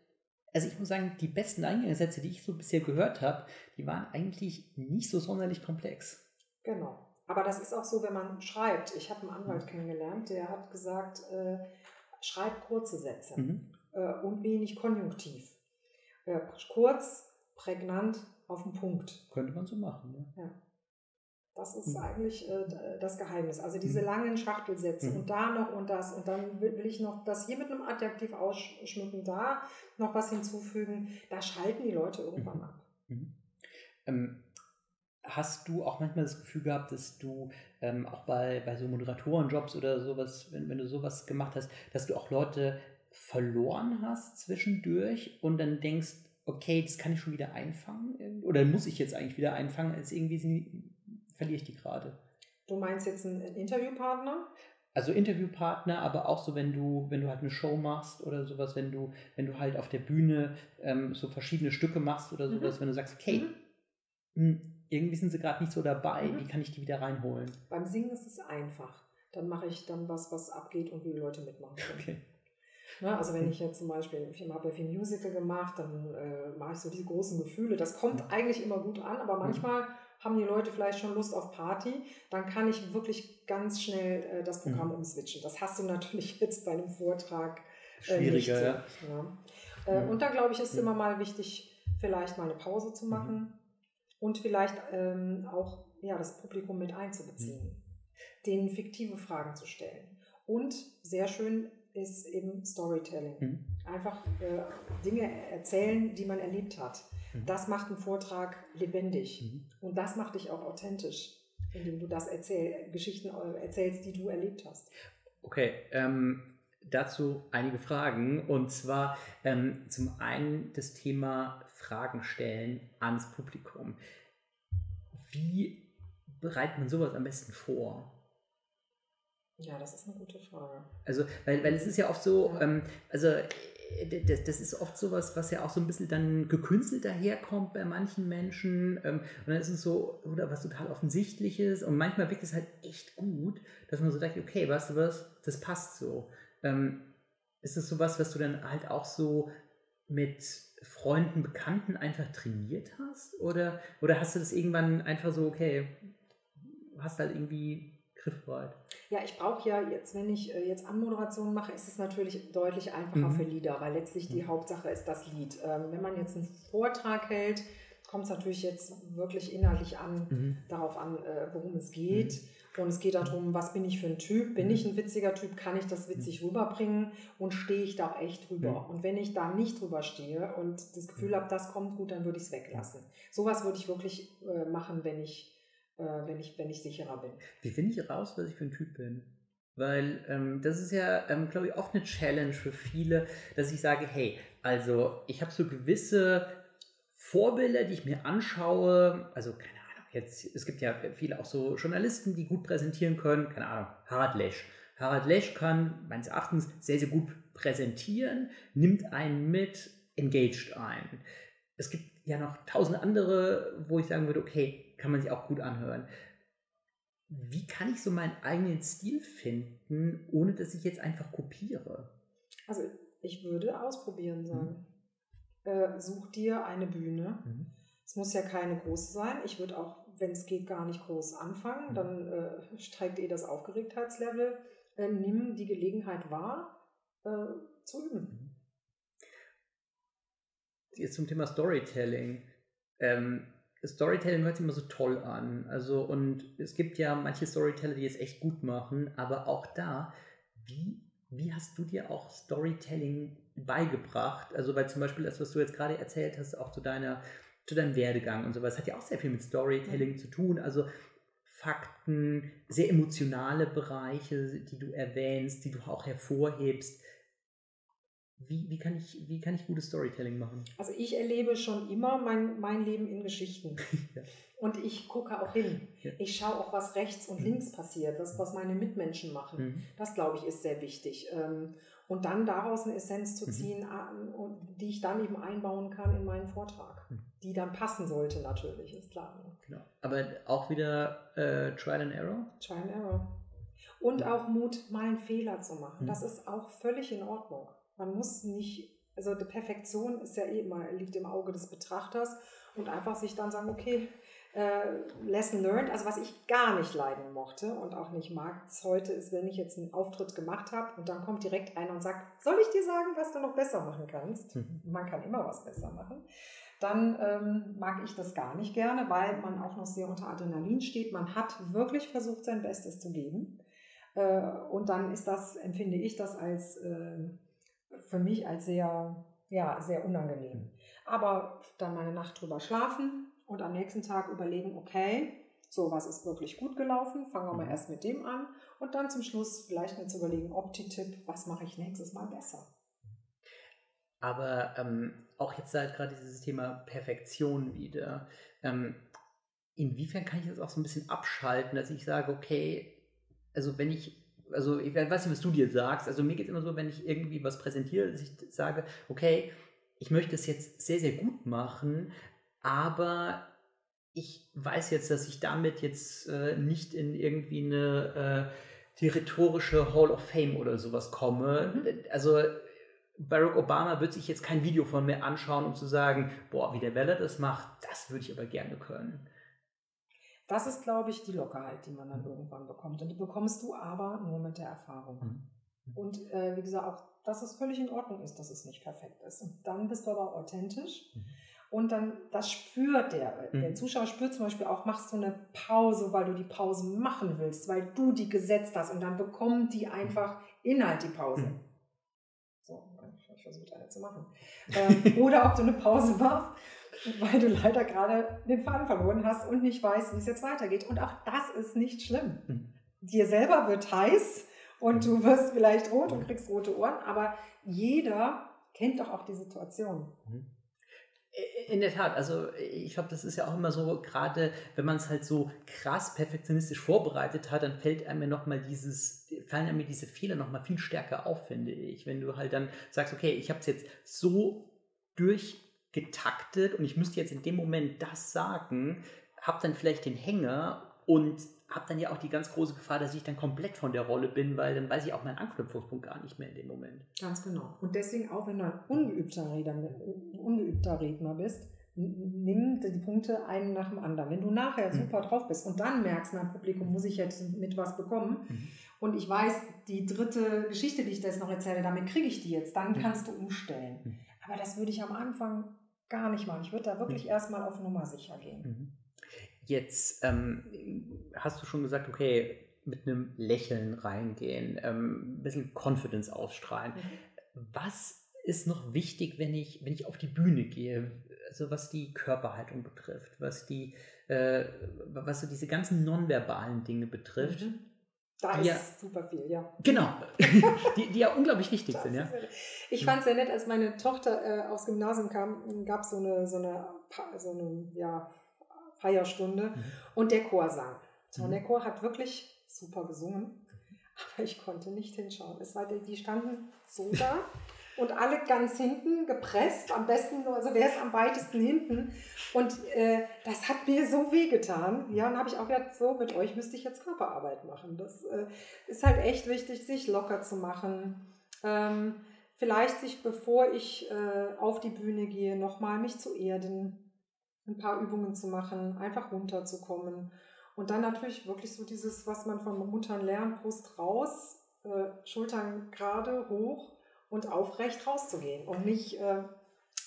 also ich muss sagen, die besten Eingangssätze, die ich so bisher gehört habe, die waren eigentlich nicht so sonderlich komplex. Genau. Aber das ist auch so, wenn man schreibt. Ich habe einen Anwalt mhm. kennengelernt, der hat gesagt, äh, schreib kurze Sätze mhm. äh, und wenig konjunktiv. Äh, kurz, prägnant, auf den Punkt. Könnte man so machen, ja. ja. Das ist mhm. eigentlich äh, das Geheimnis. Also diese mhm. langen Schachtelsätze mhm. und da noch und das und dann will, will, ich noch das hier mit einem Adjektiv ausschmücken, da noch was hinzufügen. Da schalten die Leute irgendwann mhm. ab. Mhm. Ähm, hast du auch manchmal das Gefühl gehabt, dass du ähm, auch bei, bei so Moderatorenjobs oder sowas, wenn, wenn du sowas gemacht hast, dass du auch Leute verloren hast zwischendurch und dann denkst, okay, das kann ich schon wieder einfangen? Oder muss ich jetzt eigentlich wieder einfangen? Als irgendwie verliere ich die gerade. Du meinst jetzt einen Interviewpartner? Also Interviewpartner, aber auch so, wenn du, wenn du halt eine Show machst oder sowas, wenn du, wenn du halt auf der Bühne ähm, so verschiedene Stücke machst oder mhm. sowas, mhm. wenn du sagst, okay, mhm. mh, hm, irgendwie sind sie gerade nicht so dabei, mhm. wie kann ich die wieder reinholen? Beim Singen ist es einfach. Dann mache ich dann was, was abgeht und wie die Leute mitmachen können. Okay. Ne, also wenn ich jetzt zum Beispiel, ich habe ja viel Musical gemacht, dann äh, mache ich so diese großen Gefühle. Das kommt mhm. eigentlich immer gut an, aber manchmal haben die Leute vielleicht schon Lust auf Party, dann kann ich wirklich ganz schnell äh, das Programm mhm. umswitchen. Das hast du natürlich jetzt bei einem Vortrag äh, Schwieriger, nicht. Ja. ja. Äh, und da glaube ich, ist immer mal wichtig, vielleicht mal eine Pause zu machen mhm. und vielleicht ähm, auch ja, das Publikum mit einzubeziehen, mhm. denen fiktive Fragen zu stellen. Und sehr schön ist eben Storytelling. Mhm. Einfach äh, Dinge erzählen, die man erlebt hat. Mhm. Das macht einen Vortrag lebendig. Mhm. Und das macht dich auch authentisch, indem du das erzähl Geschichten äh, erzählst, die du erlebt hast. Okay, ähm, dazu einige Fragen. Und zwar ähm, zum einen das Thema Fragen stellen ans Publikum. Wie bereitet man sowas am besten vor? Ja, das ist eine gute Frage. Also, weil, weil es ist ja oft so, ja. ähm, also das, das ist oft sowas, was ja auch so ein bisschen dann gekünstelt daherkommt bei manchen Menschen. Ähm, und dann ist es so, oder was total offensichtliches. Und manchmal wirkt es halt echt gut, dass man so denkt, okay, weißt du was, das passt so. Ähm, ist das sowas, was du dann halt auch so mit Freunden, Bekannten einfach trainiert hast? Oder, oder hast du das irgendwann einfach so, okay, hast halt irgendwie griffbereit. Ja, ich brauche ja jetzt, wenn ich äh, jetzt Anmoderation mache, ist es natürlich deutlich einfacher mhm. für Lieder, weil letztlich die mhm. Hauptsache ist das Lied. Ähm, wenn man jetzt einen Vortrag hält, kommt es natürlich jetzt wirklich inhaltlich an, mhm. darauf an, äh, worum es geht. Mhm. Und es geht darum, was bin ich für ein Typ? Bin mhm. ich ein witziger Typ? Kann ich das witzig rüberbringen? Und stehe ich da echt drüber? Und wenn ich da nicht drüber stehe und das Gefühl habe, das kommt gut, dann würde ich es weglassen. Sowas würde ich wirklich äh, machen, wenn ich äh, wenn, ich, wenn ich sicherer bin. Wie finde ich raus, was ich für ein Typ bin? Weil ähm, das ist ja, ähm, glaube ich, oft eine Challenge für viele, dass ich sage, hey, also ich habe so gewisse Vorbilder, die ich mir anschaue, also keine Ahnung, jetzt, es gibt ja viele auch so Journalisten, die gut präsentieren können, keine Ahnung, Harald Lesch. Harald Lesch kann meines Erachtens sehr, sehr gut präsentieren, nimmt einen mit, engaged ein. Es gibt ja noch tausend andere, wo ich sagen würde, okay, kann man sich auch gut anhören. Wie kann ich so meinen eigenen Stil finden, ohne dass ich jetzt einfach kopiere? Also ich würde ausprobieren sagen. Mhm. Äh, such dir eine Bühne. Mhm. Es muss ja keine große sein. Ich würde auch, wenn es geht, gar nicht groß anfangen. Mhm. Dann äh, steigt eh das Aufgeregtheitslevel. Äh, nimm die Gelegenheit wahr, äh, zu üben. Jetzt zum Thema Storytelling. Ähm, Storytelling hört sich immer so toll an. Also, und es gibt ja manche Storyteller, die es echt gut machen, aber auch da, wie, wie hast du dir auch Storytelling beigebracht? Also, weil zum Beispiel das, was du jetzt gerade erzählt hast, auch zu deiner, zu deinem Werdegang und sowas, hat ja auch sehr viel mit Storytelling zu tun. Also, Fakten, sehr emotionale Bereiche, die du erwähnst, die du auch hervorhebst. Wie, wie, kann ich, wie kann ich gutes Storytelling machen? Also ich erlebe schon immer mein, mein Leben in Geschichten. ja. Und ich gucke auch hin. Ja. Ich schaue auch, was rechts und mhm. links passiert, das, was meine Mitmenschen machen. Mhm. Das, glaube ich, ist sehr wichtig. Ähm, und dann daraus eine Essenz zu mhm. ziehen, mhm. die ich dann eben einbauen kann in meinen Vortrag. Mhm. Die dann passen sollte natürlich, ist klar. Genau. Aber auch wieder äh, Trial and Error? Trial and Error. Und auch Mut, mal einen Fehler zu machen. Das ist auch völlig in Ordnung. Man muss nicht, also die Perfektion ist ja eh immer, liegt im Auge des Betrachters und einfach sich dann sagen, okay, äh, Lesson learned, also was ich gar nicht leiden mochte und auch nicht mag heute ist, wenn ich jetzt einen Auftritt gemacht habe und dann kommt direkt einer und sagt, soll ich dir sagen, was du noch besser machen kannst? Mhm. Man kann immer was besser machen. dann ähm, mag ich das gar nicht gerne, weil man auch noch sehr unter Adrenalin steht. Man hat wirklich versucht, sein Bestes zu geben. Äh, und dann ist das, empfinde ich das als äh, für mich als sehr, ja, sehr unangenehm. Aber dann mal eine Nacht drüber schlafen und am nächsten Tag überlegen, okay, so was ist wirklich gut gelaufen, fangen wir mal mhm. erst mit dem an und dann zum Schluss vielleicht mal zu überlegen, Opti-Tipp, was mache ich nächstes Mal besser. Aber ähm, auch jetzt halt gerade dieses Thema Perfektion wieder. Ähm, inwiefern kann ich das auch so ein bisschen abschalten, dass ich sage, okay, also wenn ich, also ich weiß nicht, was du dir sagst, also mir geht es immer so, wenn ich irgendwie was präsentiere, dass ich sage, okay, ich möchte es jetzt sehr, sehr gut machen, aber ich weiß jetzt, dass ich damit jetzt äh, nicht in irgendwie eine äh, die rhetorische Hall of Fame oder sowas komme. Mhm. Also Barack Obama wird sich jetzt kein Video von mir anschauen, um zu sagen, boah, wie der Weller das macht, das würde ich aber gerne können. Das ist, glaube ich, die Lockerheit, die man dann irgendwann bekommt. Und die bekommst du aber nur mit der Erfahrung. Mhm. Und äh, wie gesagt, auch, dass es völlig in Ordnung ist, dass es nicht perfekt ist. Und dann bist du aber authentisch. Mhm. Und dann, das spürt der. Mhm. Der Zuschauer spürt zum Beispiel auch, machst du eine Pause, weil du die Pause machen willst, weil du die gesetzt hast. Und dann bekommen die einfach Inhalt die Pause. Mhm. So, ich versuche eine zu machen. Ähm, oder ob du eine Pause machst weil du leider gerade den Faden verloren hast und nicht weißt, wie es jetzt weitergeht. Und auch das ist nicht schlimm. Mhm. Dir selber wird heiß und du wirst vielleicht rot und kriegst rote Ohren, aber jeder kennt doch auch die Situation. Mhm. In der Tat, also ich glaube, das ist ja auch immer so, gerade wenn man es halt so krass perfektionistisch vorbereitet hat, dann fällt einem ja nochmal dieses, fallen einem diese Fehler nochmal viel stärker auf, finde ich. Wenn du halt dann sagst, okay, ich habe es jetzt so durch getaktet und ich müsste jetzt in dem Moment das sagen, habe dann vielleicht den Hänger und habe dann ja auch die ganz große Gefahr, dass ich dann komplett von der Rolle bin, weil dann weiß ich auch meinen Anknüpfungspunkt gar nicht mehr in dem Moment. Ganz genau. Und deswegen auch, wenn du ein ungeübter Redner, ungeübter Redner bist, nimm die Punkte einen nach dem anderen. Wenn du nachher mhm. super drauf bist und dann merkst, mein Publikum muss ich jetzt mit was bekommen mhm. und ich weiß, die dritte Geschichte, die ich da jetzt noch erzähle, damit kriege ich die jetzt, dann mhm. kannst du umstellen. Mhm. Aber das würde ich am Anfang gar nicht machen. Ich würde da wirklich mhm. erstmal auf Nummer sicher gehen. Mhm. Jetzt ähm, hast du schon gesagt, okay, mit einem Lächeln reingehen, ähm, ein bisschen Confidence ausstrahlen. Mhm. Was ist noch wichtig, wenn ich, wenn ich auf die Bühne gehe? Also was die Körperhaltung betrifft, was die, äh, was so diese ganzen nonverbalen Dinge betrifft. Mhm. Da ist ja, super viel, ja. Genau, die, die ja unglaublich wichtig sind, ja. Ich fand es sehr nett, als meine Tochter äh, aufs Gymnasium kam, gab so es so eine, so eine ja, Feierstunde mhm. und der Chor sang. So, mhm. Und der Chor hat wirklich super gesungen, aber ich konnte nicht hinschauen. Es war, die standen so da und alle ganz hinten gepresst, am besten nur, also wer ist am weitesten hinten. Und äh, das hat mir so wehgetan. Ja, und habe ich auch gedacht, so mit euch müsste ich jetzt Körperarbeit machen. Das äh, ist halt echt wichtig, sich locker zu machen. Ähm, vielleicht sich, bevor ich äh, auf die Bühne gehe, nochmal mich zu erden, ein paar Übungen zu machen, einfach runterzukommen. Und dann natürlich wirklich so dieses, was man von Muttern lernt, Brust raus, äh, Schultern gerade, hoch und aufrecht rauszugehen und nicht äh,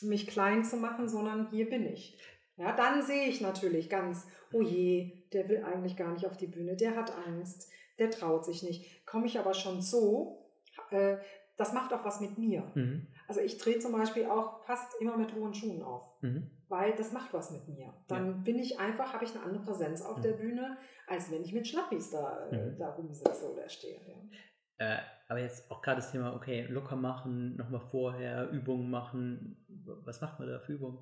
mich klein zu machen, sondern hier bin ich. Ja, dann sehe ich natürlich ganz, oh je, der will eigentlich gar nicht auf die Bühne, der hat Angst, der traut sich nicht. Komme ich aber schon so, äh, das macht auch was mit mir. Mhm. Also ich drehe zum Beispiel auch fast immer mit hohen Schuhen auf, mhm. weil das macht was mit mir. Dann ja. bin ich einfach, habe ich eine andere Präsenz auf mhm. der Bühne, als wenn ich mit Schnappis da, äh, mhm. da rumsitze oder stehe. Ja. Äh, aber jetzt auch gerade das Thema, okay, locker machen, nochmal vorher Übungen machen. Was macht man da für Übungen?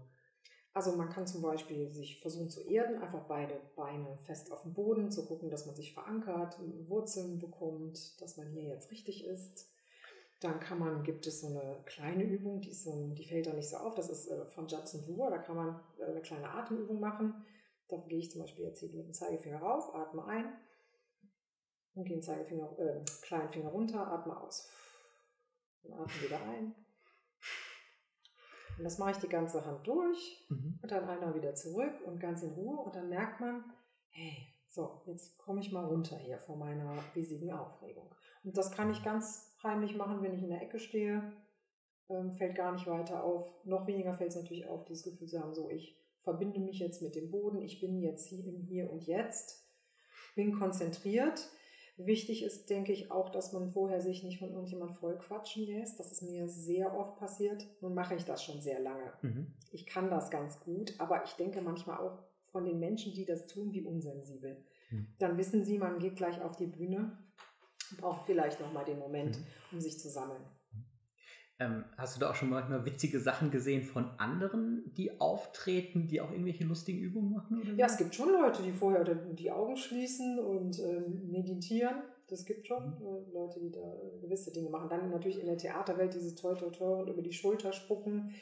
Also man kann zum Beispiel sich versuchen zu erden, einfach beide Beine fest auf dem Boden, zu gucken, dass man sich verankert, Wurzeln bekommt, dass man hier jetzt richtig ist. Dann kann man, gibt es so eine kleine Übung, die, so, die fällt da nicht so auf, das ist äh, von Judson Brewer, da kann man äh, eine kleine Atemübung machen. Da gehe ich zum Beispiel jetzt hier mit dem Zeigefinger rauf, atme ein und gehen Zeigefinger, äh, kleinen Finger runter, atme aus. Und atme wieder ein. Und das mache ich die ganze Hand durch mhm. und dann einmal wieder zurück und ganz in Ruhe. Und dann merkt man, hey, so, jetzt komme ich mal runter hier vor meiner riesigen Aufregung. Und das kann ich ganz heimlich machen, wenn ich in der Ecke stehe. ähm, fällt gar nicht weiter auf. Noch weniger fällt es natürlich auf, dieses Gefühl zu haben, so ich verbinde mich jetzt mit dem Boden, ich bin jetzt hier im Hier und Jetzt, bin konzentriert. Wichtig ist, denke ich, auch, dass man vorher sich nicht von irgendjemand vollquatschen lässt. Das ist mir sehr oft passiert. Nun mache ich das schon sehr lange. Mhm. Ich kann das ganz gut, aber ich denke manchmal auch von den Menschen, die das tun, wie unsensibel. Mhm. Dann wissen sie, man geht gleich auf die Bühne, braucht vielleicht nochmal den Moment, mhm. um sich zu sammeln. Ähm, hast du da auch schon manchmal witzige Sachen gesehen von anderen, die auftreten, die auch irgendwelche lustigen Übungen machen? Oder ja, es gibt schon Leute, die vorher die Augen schließen und ähm, meditieren. Das gibt schon mhm. äh, Leute, die da äh, gewisse Dinge machen. Dann natürlich in der Theaterwelt dieses Toi Toi Toi und über die Schulter spucken.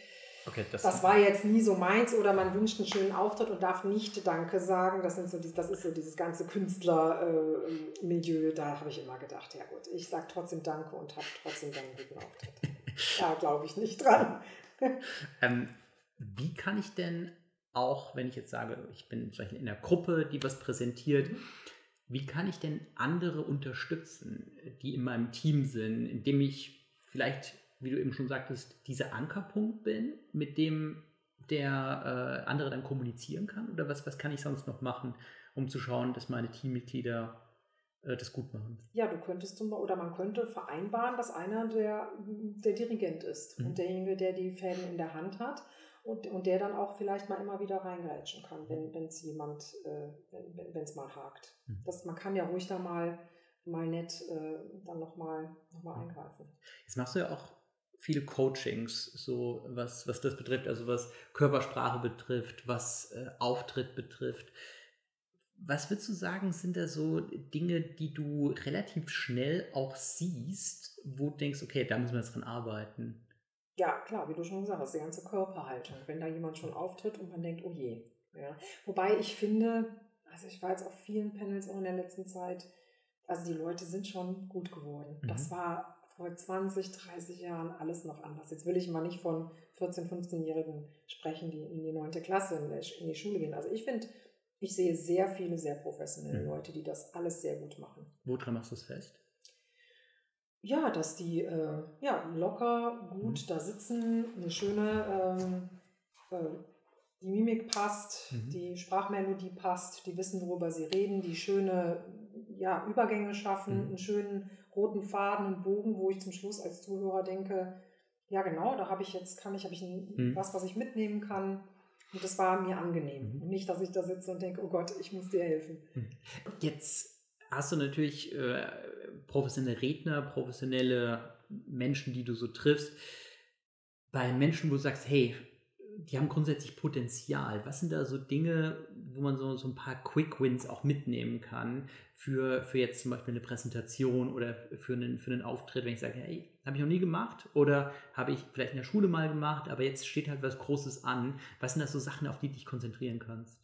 Okay, das, das war jetzt nie so meins oder man wünscht einen schönen Auftritt und darf nicht Danke sagen. Das, sind so das ist so dieses ganze Künstlermilieu. Äh, da habe ich immer gedacht, ja gut, ich sage trotzdem Danke und habe trotzdem dann einen guten Auftritt. Da glaube ich nicht dran. ähm, wie kann ich denn auch, wenn ich jetzt sage, ich bin vielleicht in einer Gruppe, die was präsentiert, mhm. wie kann ich denn andere unterstützen, die in meinem Team sind, indem ich vielleicht, wie du eben schon sagtest, dieser Ankerpunkt bin, mit dem der äh, andere dann kommunizieren kann? Oder was, was kann ich sonst noch machen, um zu schauen, dass meine Teammitglieder äh, das gut machen. Ja, du könntest zum oder man könnte vereinbaren, dass einer der, der Dirigent ist mhm. und derjenige, der die Fäden in der Hand hat und, und der dann auch vielleicht mal immer wieder reingrätschen kann, wenn es jemand, äh, wenn es mal hakt. Mhm. Das, man kann ja ruhig da mal, mal nett äh, dann nochmal noch mal eingreifen. Jetzt machst du ja auch viele Coachings, so was, was das betrifft, also was Körpersprache betrifft, was äh, Auftritt betrifft. Was würdest du sagen, sind da so Dinge, die du relativ schnell auch siehst, wo du denkst, okay, da müssen wir jetzt dran arbeiten? Ja, klar, wie du schon gesagt hast, die ganze Körperhaltung. Wenn da jemand schon auftritt und man denkt, oh je. Ja. Wobei ich finde, also ich war jetzt auf vielen Panels auch in der letzten Zeit, also die Leute sind schon gut geworden. Mhm. Das war vor 20, 30 Jahren alles noch anders. Jetzt will ich mal nicht von 14, 15-Jährigen sprechen, die in die 9. Klasse in die Schule gehen. Also ich finde, ich sehe sehr viele sehr professionelle mhm. Leute, die das alles sehr gut machen. Woran machst du es fest? Ja, dass die äh, ja, locker gut mhm. da sitzen, eine schöne, ähm, äh, die Mimik passt, mhm. die Sprachmelodie passt, die wissen, worüber sie reden, die schöne ja, Übergänge schaffen, mhm. einen schönen roten Faden und Bogen, wo ich zum Schluss als Zuhörer denke, ja genau, da habe ich jetzt, kann ich, habe ich ein, mhm. was, was ich mitnehmen kann. Und das war mir angenehm. Mhm. Nicht, dass ich da sitze und denke, oh Gott, ich muss dir helfen. Mhm. Jetzt hast du natürlich äh, professionelle Redner, professionelle Menschen, die du so triffst. Bei Menschen, wo du sagst, hey, die haben grundsätzlich Potenzial. Was sind da so Dinge, wo man so, so ein paar Quick Wins auch mitnehmen kann für, für jetzt zum Beispiel eine Präsentation oder für einen, für einen Auftritt, wenn ich sage, hey, habe ich noch nie gemacht oder habe ich vielleicht in der Schule mal gemacht, aber jetzt steht halt was Großes an. Was sind das so Sachen, auf die du dich konzentrieren kannst?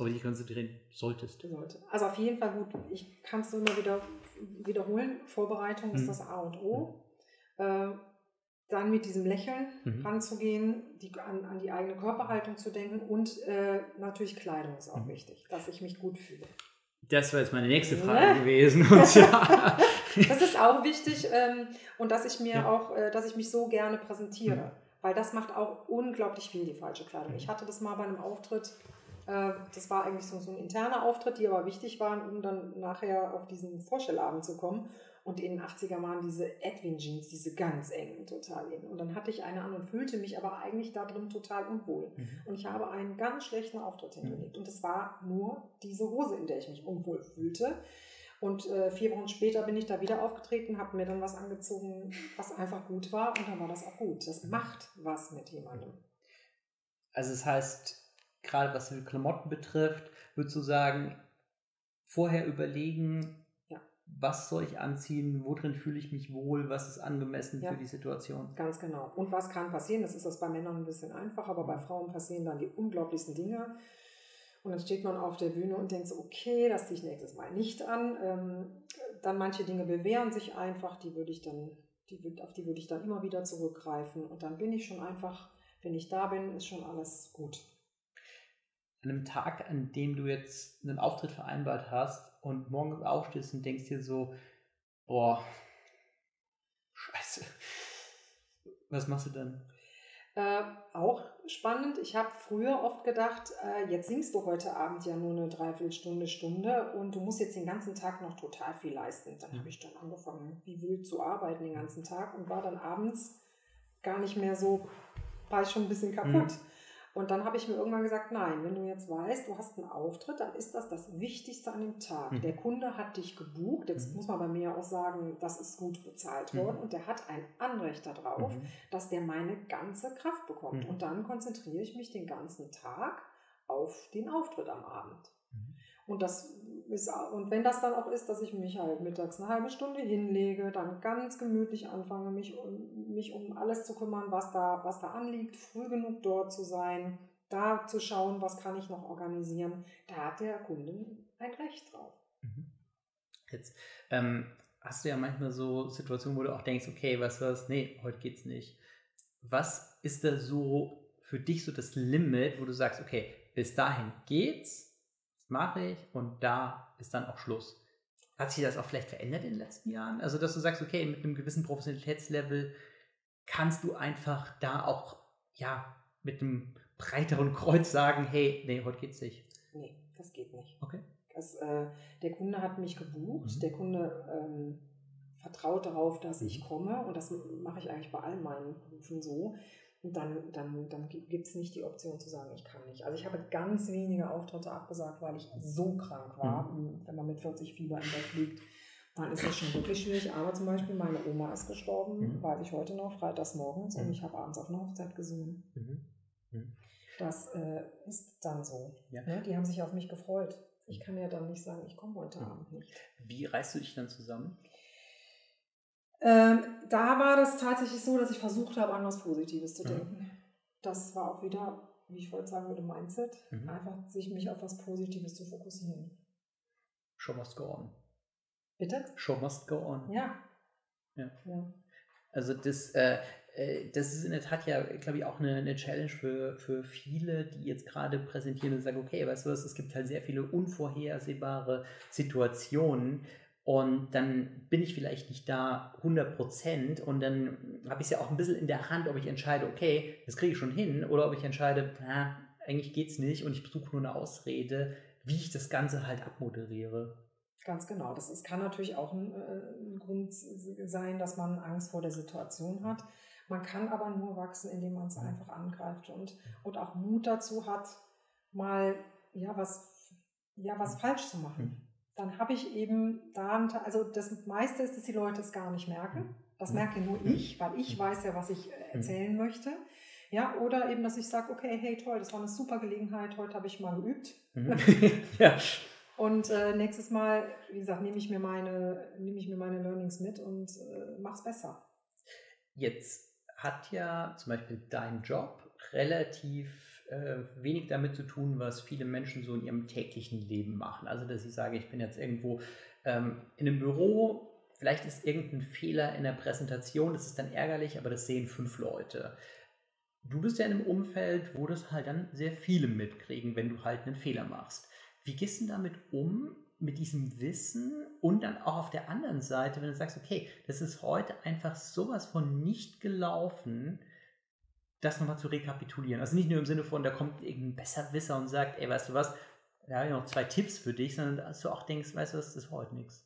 Oder dich konzentrieren solltest? Sollte. Also auf jeden Fall gut. Ich kann es immer wieder wiederholen. Vorbereitung ist hm. das A und O. Hm. Äh, dann mit diesem Lächeln mhm. ranzugehen, die, an, an, die eigene Körperhaltung zu denken und äh, natürlich Kleidung ist auch mhm. wichtig, dass ich mich gut fühle. Das war jetzt meine nächste Frage ja. gewesen. das ist auch wichtig ähm, und dass ich mir ja. auch, äh, dass ich mich so gerne präsentiere, mhm. weil das macht auch unglaublich viel die falsche Kleidung. Ich mhm. hatte das mal bei einem Auftritt, äh, das war eigentlich so, so ein interner Auftritt, die aber wichtig waren, um dann nachher auf diesen Vorstellabend zu kommen. Und in den 80er waren diese Edwin-Jeans, diese ganz engen, total in. Und dann hatte ich eine an und fühlte mich aber eigentlich da drin total unwohl. Mhm. Und ich habe einen ganz schlechten Auftritt mhm. hingelegt. Und es war nur diese Hose, in der ich mich unwohl fühlte. Und äh, vier Wochen später bin ich da wieder aufgetreten, habe mir dann was angezogen, was einfach gut war. Und dann war das auch gut. Das mhm. macht was mit jemandem. Also das heißt, gerade was die Klamotten betrifft, würdest du sagen, vorher überlegen, was soll ich anziehen, worin fühle ich mich wohl, was ist angemessen ja, für die Situation. Ganz genau. Und was kann passieren? Das ist das bei Männern ein bisschen einfacher, aber bei mhm. Frauen passieren dann die unglaublichsten Dinge. Und dann steht man auf der Bühne und denkt so, okay, das ziehe ich nächstes Mal nicht an. Ähm, dann manche Dinge bewähren sich einfach, die würde ich dann, die, auf die würde ich dann immer wieder zurückgreifen. Und dann bin ich schon einfach, wenn ich da bin, ist schon alles gut. An einem Tag, an dem du jetzt einen Auftritt vereinbart hast, und morgens aufstehst und denkst dir so, boah, scheiße. Was machst du dann? Äh, auch spannend. Ich habe früher oft gedacht, äh, jetzt singst du heute Abend ja nur eine Dreiviertelstunde, Stunde und du musst jetzt den ganzen Tag noch total viel leisten. Dann habe ich dann angefangen, wie wild zu arbeiten den ganzen Tag und war dann abends gar nicht mehr so, war ich schon ein bisschen kaputt. Mhm. Und dann habe ich mir irgendwann gesagt, nein, wenn du jetzt weißt, du hast einen Auftritt, dann ist das das Wichtigste an dem Tag. Mhm. Der Kunde hat dich gebucht, jetzt mhm. muss man bei mir auch sagen, das ist gut bezahlt mhm. worden und der hat ein Anrecht darauf, mhm. dass der meine ganze Kraft bekommt. Mhm. Und dann konzentriere ich mich den ganzen Tag auf den Auftritt am Abend. Und das ist, und wenn das dann auch ist, dass ich mich halt mittags eine halbe Stunde hinlege, dann ganz gemütlich anfange, mich um, mich um alles zu kümmern, was da, was da anliegt, früh genug dort zu sein, da zu schauen, was kann ich noch organisieren, da hat der Kunde ein Recht drauf. Mhm. Jetzt ähm, hast du ja manchmal so Situationen, wo du auch denkst, okay, was was, nee, heute geht's nicht. Was ist da so für dich so das Limit, wo du sagst, okay, bis dahin geht's, mache ich und da ist dann auch Schluss. Hat sich das auch vielleicht verändert in den letzten Jahren? Also, dass du sagst, okay, mit einem gewissen Professionalitätslevel kannst du einfach da auch, ja, mit einem breiteren Kreuz sagen, hey, nee, heute geht's nicht. Nee, das geht nicht. Okay. Das, äh, der Kunde hat mich gebucht, mhm. der Kunde ähm, vertraut darauf, dass ich mhm. komme und das mache ich eigentlich bei all meinen Berufen so dann, dann, dann gibt es nicht die Option zu sagen, ich kann nicht. Also ich habe ganz wenige Auftritte abgesagt, weil ich so krank war. Mhm. Wenn man mit 40 Fieber im Bett liegt, dann ist das schon wirklich schwierig. Aber zum Beispiel meine Oma ist gestorben, mhm. weiß ich heute noch, freitags morgens mhm. und ich habe abends auf einer Hochzeit gesungen. Mhm. Mhm. Das äh, ist dann so. Ja. Ne? Die haben sich auf mich gefreut. Ich kann ja dann nicht sagen, ich komme heute Abend nicht. Wie reißt du dich dann zusammen? Ähm, da war das tatsächlich so, dass ich versucht habe, an was Positives zu mhm. denken. Das war auch wieder, wie ich vorhin sagen würde, Mindset. Mhm. Einfach sich mich auf was Positives zu fokussieren. Show must go on. Bitte? Show must go on. Ja. Ja. ja. Also das, äh, äh, das ist in der Tat ja, glaube ich, auch eine, eine, Challenge für, für viele, die jetzt gerade präsentieren und sagen, okay, weißt du was, es gibt halt sehr viele unvorhersehbare Situationen und dann bin ich vielleicht nicht da 100% und dann habe ich es ja auch ein bisschen in der Hand, ob ich entscheide, okay, das kriege ich schon hin oder ob ich entscheide, na, eigentlich geht es nicht und ich besuche nur eine Ausrede, wie ich das Ganze halt abmoderiere. Ganz genau. Das ist, kann natürlich auch ein, äh, ein Grund sein, dass man Angst vor der Situation hat. Man kann aber nur wachsen, indem man es einfach angreift und, und auch Mut dazu hat, mal ja was, ja, was falsch zu machen. Mhm dann habe ich eben da, also das meiste ist, dass die Leute es gar nicht merken. Das merke nur ich, weil ich weiß ja, was ich äh, mhm. erzählen möchte. Ja, oder eben, dass ich sage, okay, hey, toll, das war eine super Gelegenheit, heute habe ich mal geübt. Mhm. ja. Und äh, nächstes Mal, wie gesagt, nehme ich mir meine, nehme ich mir meine Learnings mit und äh, es besser. Jetzt hat ja zum Beispiel dein Job relativ äh, wenig damit zu tun, was viele Menschen so in ihrem täglichen Leben machen. Also, dass ich sage, ich bin jetzt irgendwo ähm, in einem Büro, vielleicht ist irgendein Fehler in der Präsentation, das ist dann ärgerlich, aber das sehen fünf Leute. Du bist ja in einem Umfeld, wo das halt dann sehr viele mitkriegen, wenn du halt einen Fehler machst. Wie gehst du damit um, mit diesem Wissen und dann auch auf der anderen Seite, wenn du sagst, okay, das ist heute einfach sowas von nicht gelaufen, das nochmal zu rekapitulieren. Also nicht nur im Sinne von, da kommt irgendein Besserwisser und sagt, ey, weißt du was, da habe ich noch zwei Tipps für dich, sondern dass du auch denkst, weißt du was, das war heute nichts.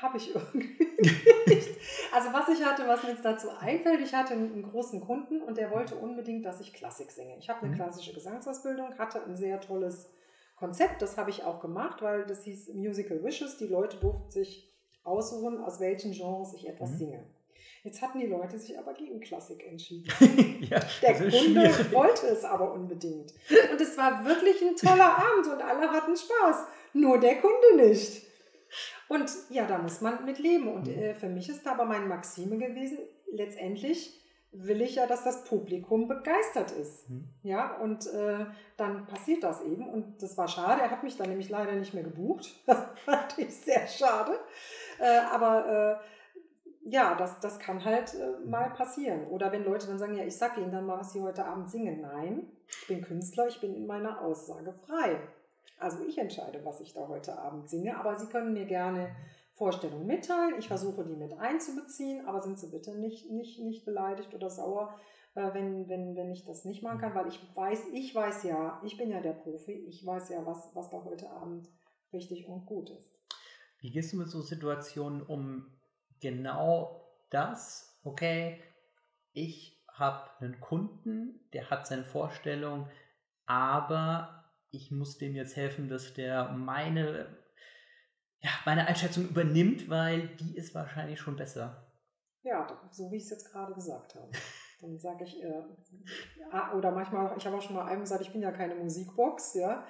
Habe ich irgendwie nicht. Also was ich hatte, was mir jetzt dazu einfällt, ich hatte einen großen Kunden und der wollte unbedingt, dass ich Klassik singe. Ich habe eine mhm. klassische Gesangsausbildung, hatte ein sehr tolles Konzept, das habe ich auch gemacht, weil das hieß Musical Wishes. Die Leute durften sich aussuchen, aus welchen Genres ich etwas mhm. singe. Jetzt hatten die Leute sich aber gegen Klassik entschieden. ja, Der Kunde schwierig. wollte es aber unbedingt. Und es war wirklich ein toller Abend und alle hatten Spaß. Nur der Kunde nicht. Und ja, da muss man mit leben. Und äh, für mich ist da aber meine Maxime gewesen, letztendlich will ich ja, dass das Publikum begeistert ist. Mhm. Ja, und äh, dann passiert das eben. Und das war schade. Er hat mich dann nämlich leider nicht mehr gebucht. Das fand ich sehr schade. Äh, aber äh, ja, das, das kann halt äh, mal passieren. Oder wenn Leute dann sagen, ja, ich sag Ihnen dann mal, was Sie heute Abend singen. Nein, ich bin Künstler, ich bin in meiner Aussage frei. Also ich entscheide, was ich da heute Abend singe, aber Sie können mir gerne Vorstellung mitteilen. Ich versuche die mit einzubeziehen, aber sind Sie bitte nicht, nicht, nicht beleidigt oder sauer, äh, wenn, wenn, wenn ich das nicht machen kann, weil ich weiß, ich weiß ja, ich bin ja der Profi, ich weiß ja, was, was da heute Abend richtig und gut ist. Wie gehst du mit so Situationen um genau das? Okay, ich habe einen Kunden, der hat seine Vorstellung, aber ich muss dem jetzt helfen, dass der meine, ja, meine Einschätzung übernimmt, weil die ist wahrscheinlich schon besser. Ja, so wie ich es jetzt gerade gesagt habe. Dann sage ich, äh, oder manchmal, ich habe auch schon mal einem gesagt, ich bin ja keine Musikbox, ja.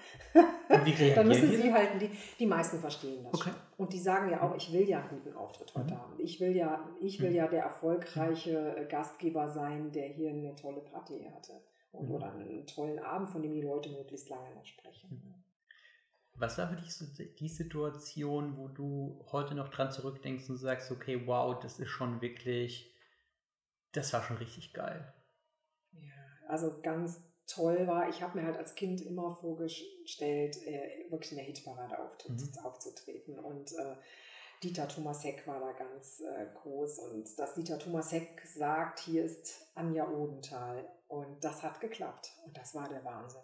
Dann müssen sie halt, die, die meisten verstehen das okay. schon. Und die sagen ja auch, ich will ja einen guten Auftritt heute mhm. haben. Ich will ja, ich will mhm. ja der erfolgreiche äh, Gastgeber sein, der hier eine tolle Party hatte. Und, mhm. Oder einen tollen Abend, von dem die Leute möglichst lange noch sprechen. Mhm. Was war für dich so die Situation, wo du heute noch dran zurückdenkst und sagst, okay, wow, das ist schon wirklich das war schon richtig geil. Ja, also ganz toll war, ich habe mir halt als Kind immer vorgestellt, äh, wirklich in der Hitparade auf, mhm. aufzutreten. Und äh, Dieter Thomas Heck war da ganz äh, groß. Und dass Dieter Thomas Heck sagt, hier ist Anja Odenthal. Und das hat geklappt. Und das war der Wahnsinn.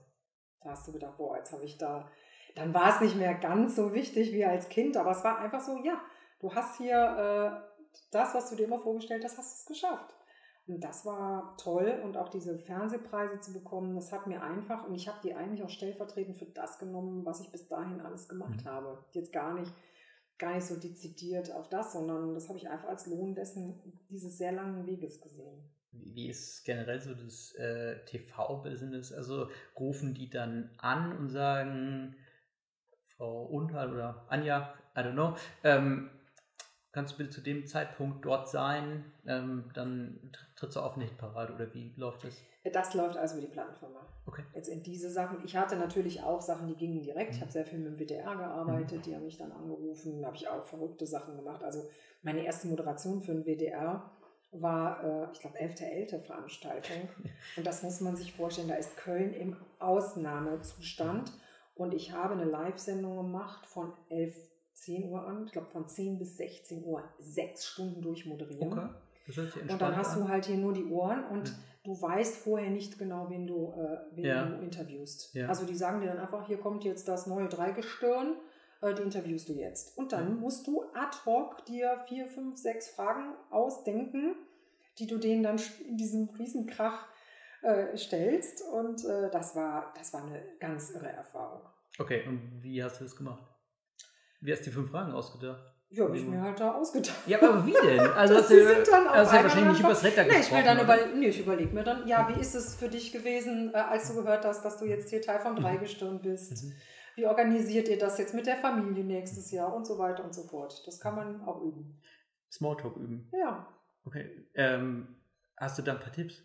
Da hast du gedacht, boah, jetzt habe ich da. Dann war es nicht mehr ganz so wichtig wie als Kind, aber es war einfach so, ja, du hast hier äh, das, was du dir immer vorgestellt hast, hast du es geschafft. Und das war toll und auch diese Fernsehpreise zu bekommen, das hat mir einfach, und ich habe die eigentlich auch stellvertretend für das genommen, was ich bis dahin alles gemacht mhm. habe. Jetzt gar nicht, gar nicht so dezidiert auf das, sondern das habe ich einfach als Lohn dessen, dieses sehr langen Weges gesehen. Wie ist generell so das äh, TV-Business? Also rufen die dann an und sagen, Frau Unhal oder Anja, I don't know, ähm, kannst du bitte zu dem Zeitpunkt dort sein, ähm, dann trittst du auf eine Hitparade oder wie läuft das? Das läuft also über die Plattenfirma. Okay. Jetzt in diese Sachen. Ich hatte natürlich auch Sachen, die gingen direkt. Mhm. Ich habe sehr viel mit dem WDR gearbeitet, mhm. die haben mich dann angerufen, da habe ich auch verrückte Sachen gemacht. Also meine erste Moderation für den WDR war, äh, ich glaube, 11.11. Veranstaltung. Und das muss man sich vorstellen, da ist Köln im Ausnahmezustand. Und ich habe eine Live-Sendung gemacht von 11 10 Uhr an, ich glaube von 10 bis 16 Uhr, sechs Stunden durchmoderieren. Okay. Das hört sich und dann hast an. du halt hier nur die Ohren und ja. du weißt vorher nicht genau, wen du, äh, wen ja. du interviewst. Ja. Also die sagen dir dann einfach, hier kommt jetzt das neue Dreigestirn, äh, die interviewst du jetzt. Und dann musst du ad hoc dir vier, fünf, sechs Fragen ausdenken, die du denen dann in diesem Riesenkrach äh, stellst. Und äh, das, war, das war eine ganz irre Erfahrung. Okay, und wie hast du das gemacht? Wie hast du die fünf Fragen ausgedacht? Ja, habe ich mir halt da ausgedacht. Ja, aber wie denn? Also hast du, sind dann also ja wahrscheinlich nicht übers Retter nee, ich will dann über, nee, ich überlege mir dann, ja, wie ist es für dich gewesen, äh, als du gehört hast, dass du jetzt hier Teil vom mhm. Dreigestirn bist? Mhm. Wie organisiert ihr das jetzt mit der Familie nächstes Jahr und so weiter und so fort? Das kann man auch üben. Smalltalk üben? Ja. Okay. Ähm, hast du da ein paar Tipps?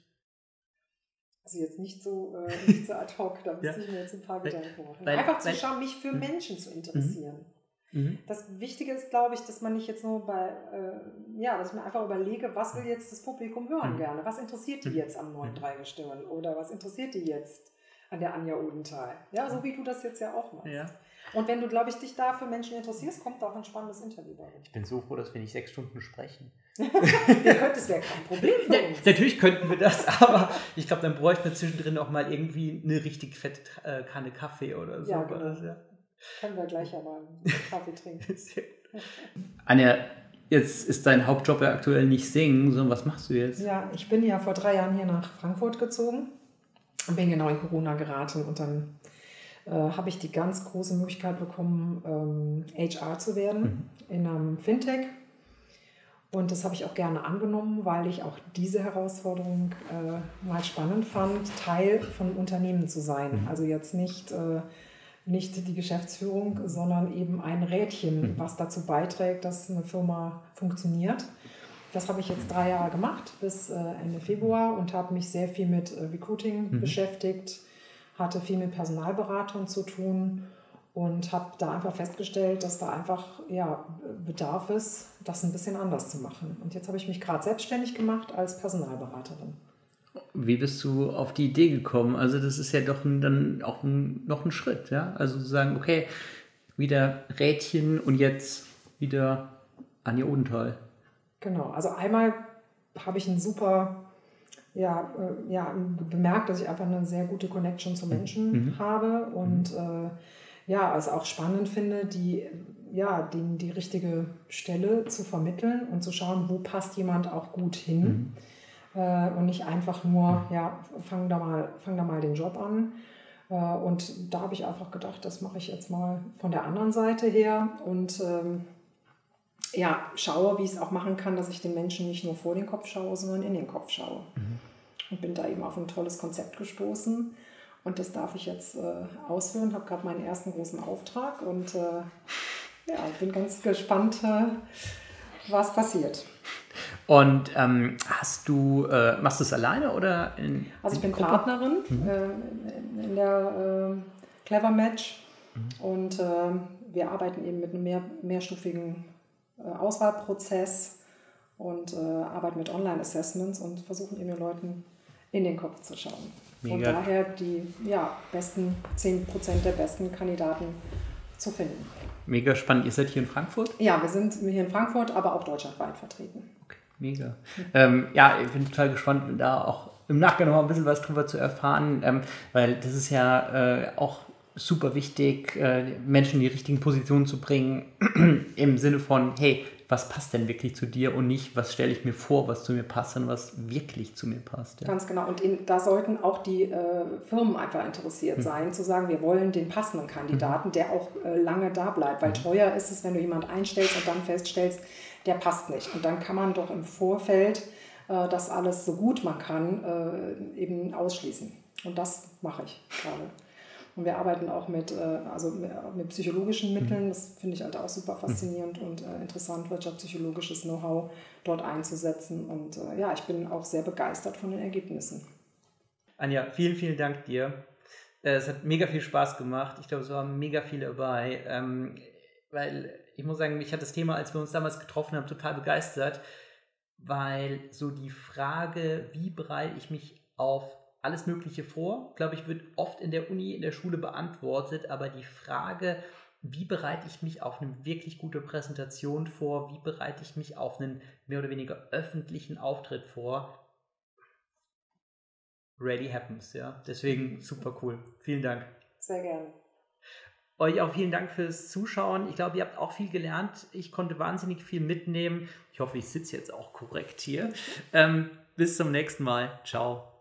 Also jetzt nicht so, äh, nicht so ad hoc, da müsste ja. ich mir jetzt ein paar Gedanken machen. Einfach zu schauen, mich für mhm. Menschen zu interessieren. Mhm. Mhm. Das Wichtige ist, glaube ich, dass man nicht jetzt nur bei, äh, ja, dass ich mir einfach überlege, was will jetzt das Publikum hören mhm. gerne? Was interessiert die mhm. jetzt am neuen mhm. Dreigestirn? Oder was interessiert die jetzt an der Anja Odenthal? Ja, so wie du das jetzt ja auch machst. Ja. Und wenn du, glaube ich, dich da für Menschen interessierst, kommt da auch ein spannendes Interview bei. Ich bin so froh, dass wir nicht sechs Stunden sprechen. wir könnten, das wäre kein Problem für uns. Natürlich könnten wir das, aber ich glaube, dann bräuchten wir zwischendrin auch mal irgendwie eine richtig fette äh, Kanne Kaffee oder so. Ja, genau. ja. Können wir gleich ja mal Kaffee trinken. Anja, jetzt ist dein Hauptjob ja aktuell nicht singen, sondern was machst du jetzt? Ja, ich bin ja vor drei Jahren hier nach Frankfurt gezogen und bin genau in Corona geraten und dann äh, habe ich die ganz große Möglichkeit bekommen, ähm, HR zu werden mhm. in einem Fintech. Und das habe ich auch gerne angenommen, weil ich auch diese Herausforderung äh, mal spannend fand, Teil von Unternehmen zu sein. Mhm. Also jetzt nicht äh, nicht die Geschäftsführung, sondern eben ein Rädchen, mhm. was dazu beiträgt, dass eine Firma funktioniert. Das habe ich jetzt drei Jahre gemacht bis äh, Ende Februar und habe mich sehr viel mit äh, Recruiting mhm. beschäftigt, hatte viel mit Personalberatern zu tun und habe da einfach festgestellt, dass da einfach ja, Bedarf ist, das ein bisschen anders zu machen. Und jetzt habe ich mich gerade selbstständig gemacht als Personalberaterin. Wie bist du auf die Idee gekommen? Also das ist ja doch ein, dann auch ein, noch ein Schritt, ja? Also zu sagen, okay, wieder Rädchen und jetzt wieder Anja Odenthal. Genau, also einmal habe ich einen super, ja, äh, ja, bemerkt, dass ich einfach eine sehr gute Connection zu Menschen mhm. habe und mhm. äh, ja, also auch spannend finde, die, ja, die, die richtige Stelle zu vermitteln und zu schauen, wo passt jemand auch gut hin. Mhm. Äh, und nicht einfach nur, ja, fang da mal, fang da mal den Job an. Äh, und da habe ich einfach gedacht, das mache ich jetzt mal von der anderen Seite her und ähm, ja, schaue, wie ich es auch machen kann, dass ich den Menschen nicht nur vor den Kopf schaue, sondern in den Kopf schaue. Mhm. Und bin da eben auf ein tolles Konzept gestoßen. Und das darf ich jetzt äh, ausführen. Habe gerade meinen ersten großen Auftrag und äh, ja, bin ganz gespannt, äh, was passiert. Und ähm, hast du, äh, machst du es alleine oder in Also ich bin Gruppe? Partnerin mhm. äh, in der äh, Clever Match mhm. und wir arbeiten eben mit einem mehr, mehrstufigen äh, Auswahlprozess und äh, arbeiten mit Online-Assessments und versuchen eben den Leuten in den Kopf zu schauen. Mega. Und daher die ja, besten 10% der besten Kandidaten zu finden. Mega spannend. Ihr seid hier in Frankfurt? Ja, wir sind hier in Frankfurt, aber auch deutschlandweit vertreten. Mega. Ähm, ja, ich bin total gespannt, da auch im Nachgang noch mal ein bisschen was drüber zu erfahren, ähm, weil das ist ja äh, auch super wichtig, äh, Menschen in die richtigen Positionen zu bringen, im Sinne von, hey, was passt denn wirklich zu dir und nicht, was stelle ich mir vor, was zu mir passt, sondern was wirklich zu mir passt. Ja. Ganz genau. Und in, da sollten auch die äh, Firmen einfach interessiert hm. sein, zu sagen, wir wollen den passenden Kandidaten, hm. der auch äh, lange da bleibt. Weil hm. teuer ist es, wenn du jemanden einstellst und dann feststellst, der passt nicht. Und dann kann man doch im Vorfeld äh, das alles so gut man kann äh, eben ausschließen. Und das mache ich gerade. Und wir arbeiten auch mit, äh, also mit psychologischen Mitteln. Mhm. Das finde ich halt auch super faszinierend und äh, interessant, wirtschaftspsychologisches Know-how dort einzusetzen. Und äh, ja, ich bin auch sehr begeistert von den Ergebnissen. Anja, vielen, vielen Dank dir. Es hat mega viel Spaß gemacht. Ich glaube, es waren mega viele dabei. Ähm, weil ich muss sagen, mich hat das Thema, als wir uns damals getroffen haben, total begeistert, weil so die Frage, wie bereite ich mich auf alles Mögliche vor. Glaube ich, wird oft in der Uni, in der Schule beantwortet, aber die Frage, wie bereite ich mich auf eine wirklich gute Präsentation vor, wie bereite ich mich auf einen mehr oder weniger öffentlichen Auftritt vor, ready happens, ja. Deswegen super cool. Vielen Dank. Sehr gerne. Euch auch vielen Dank fürs Zuschauen. Ich glaube, ihr habt auch viel gelernt. Ich konnte wahnsinnig viel mitnehmen. Ich hoffe, ich sitze jetzt auch korrekt hier. Ähm, bis zum nächsten Mal. Ciao.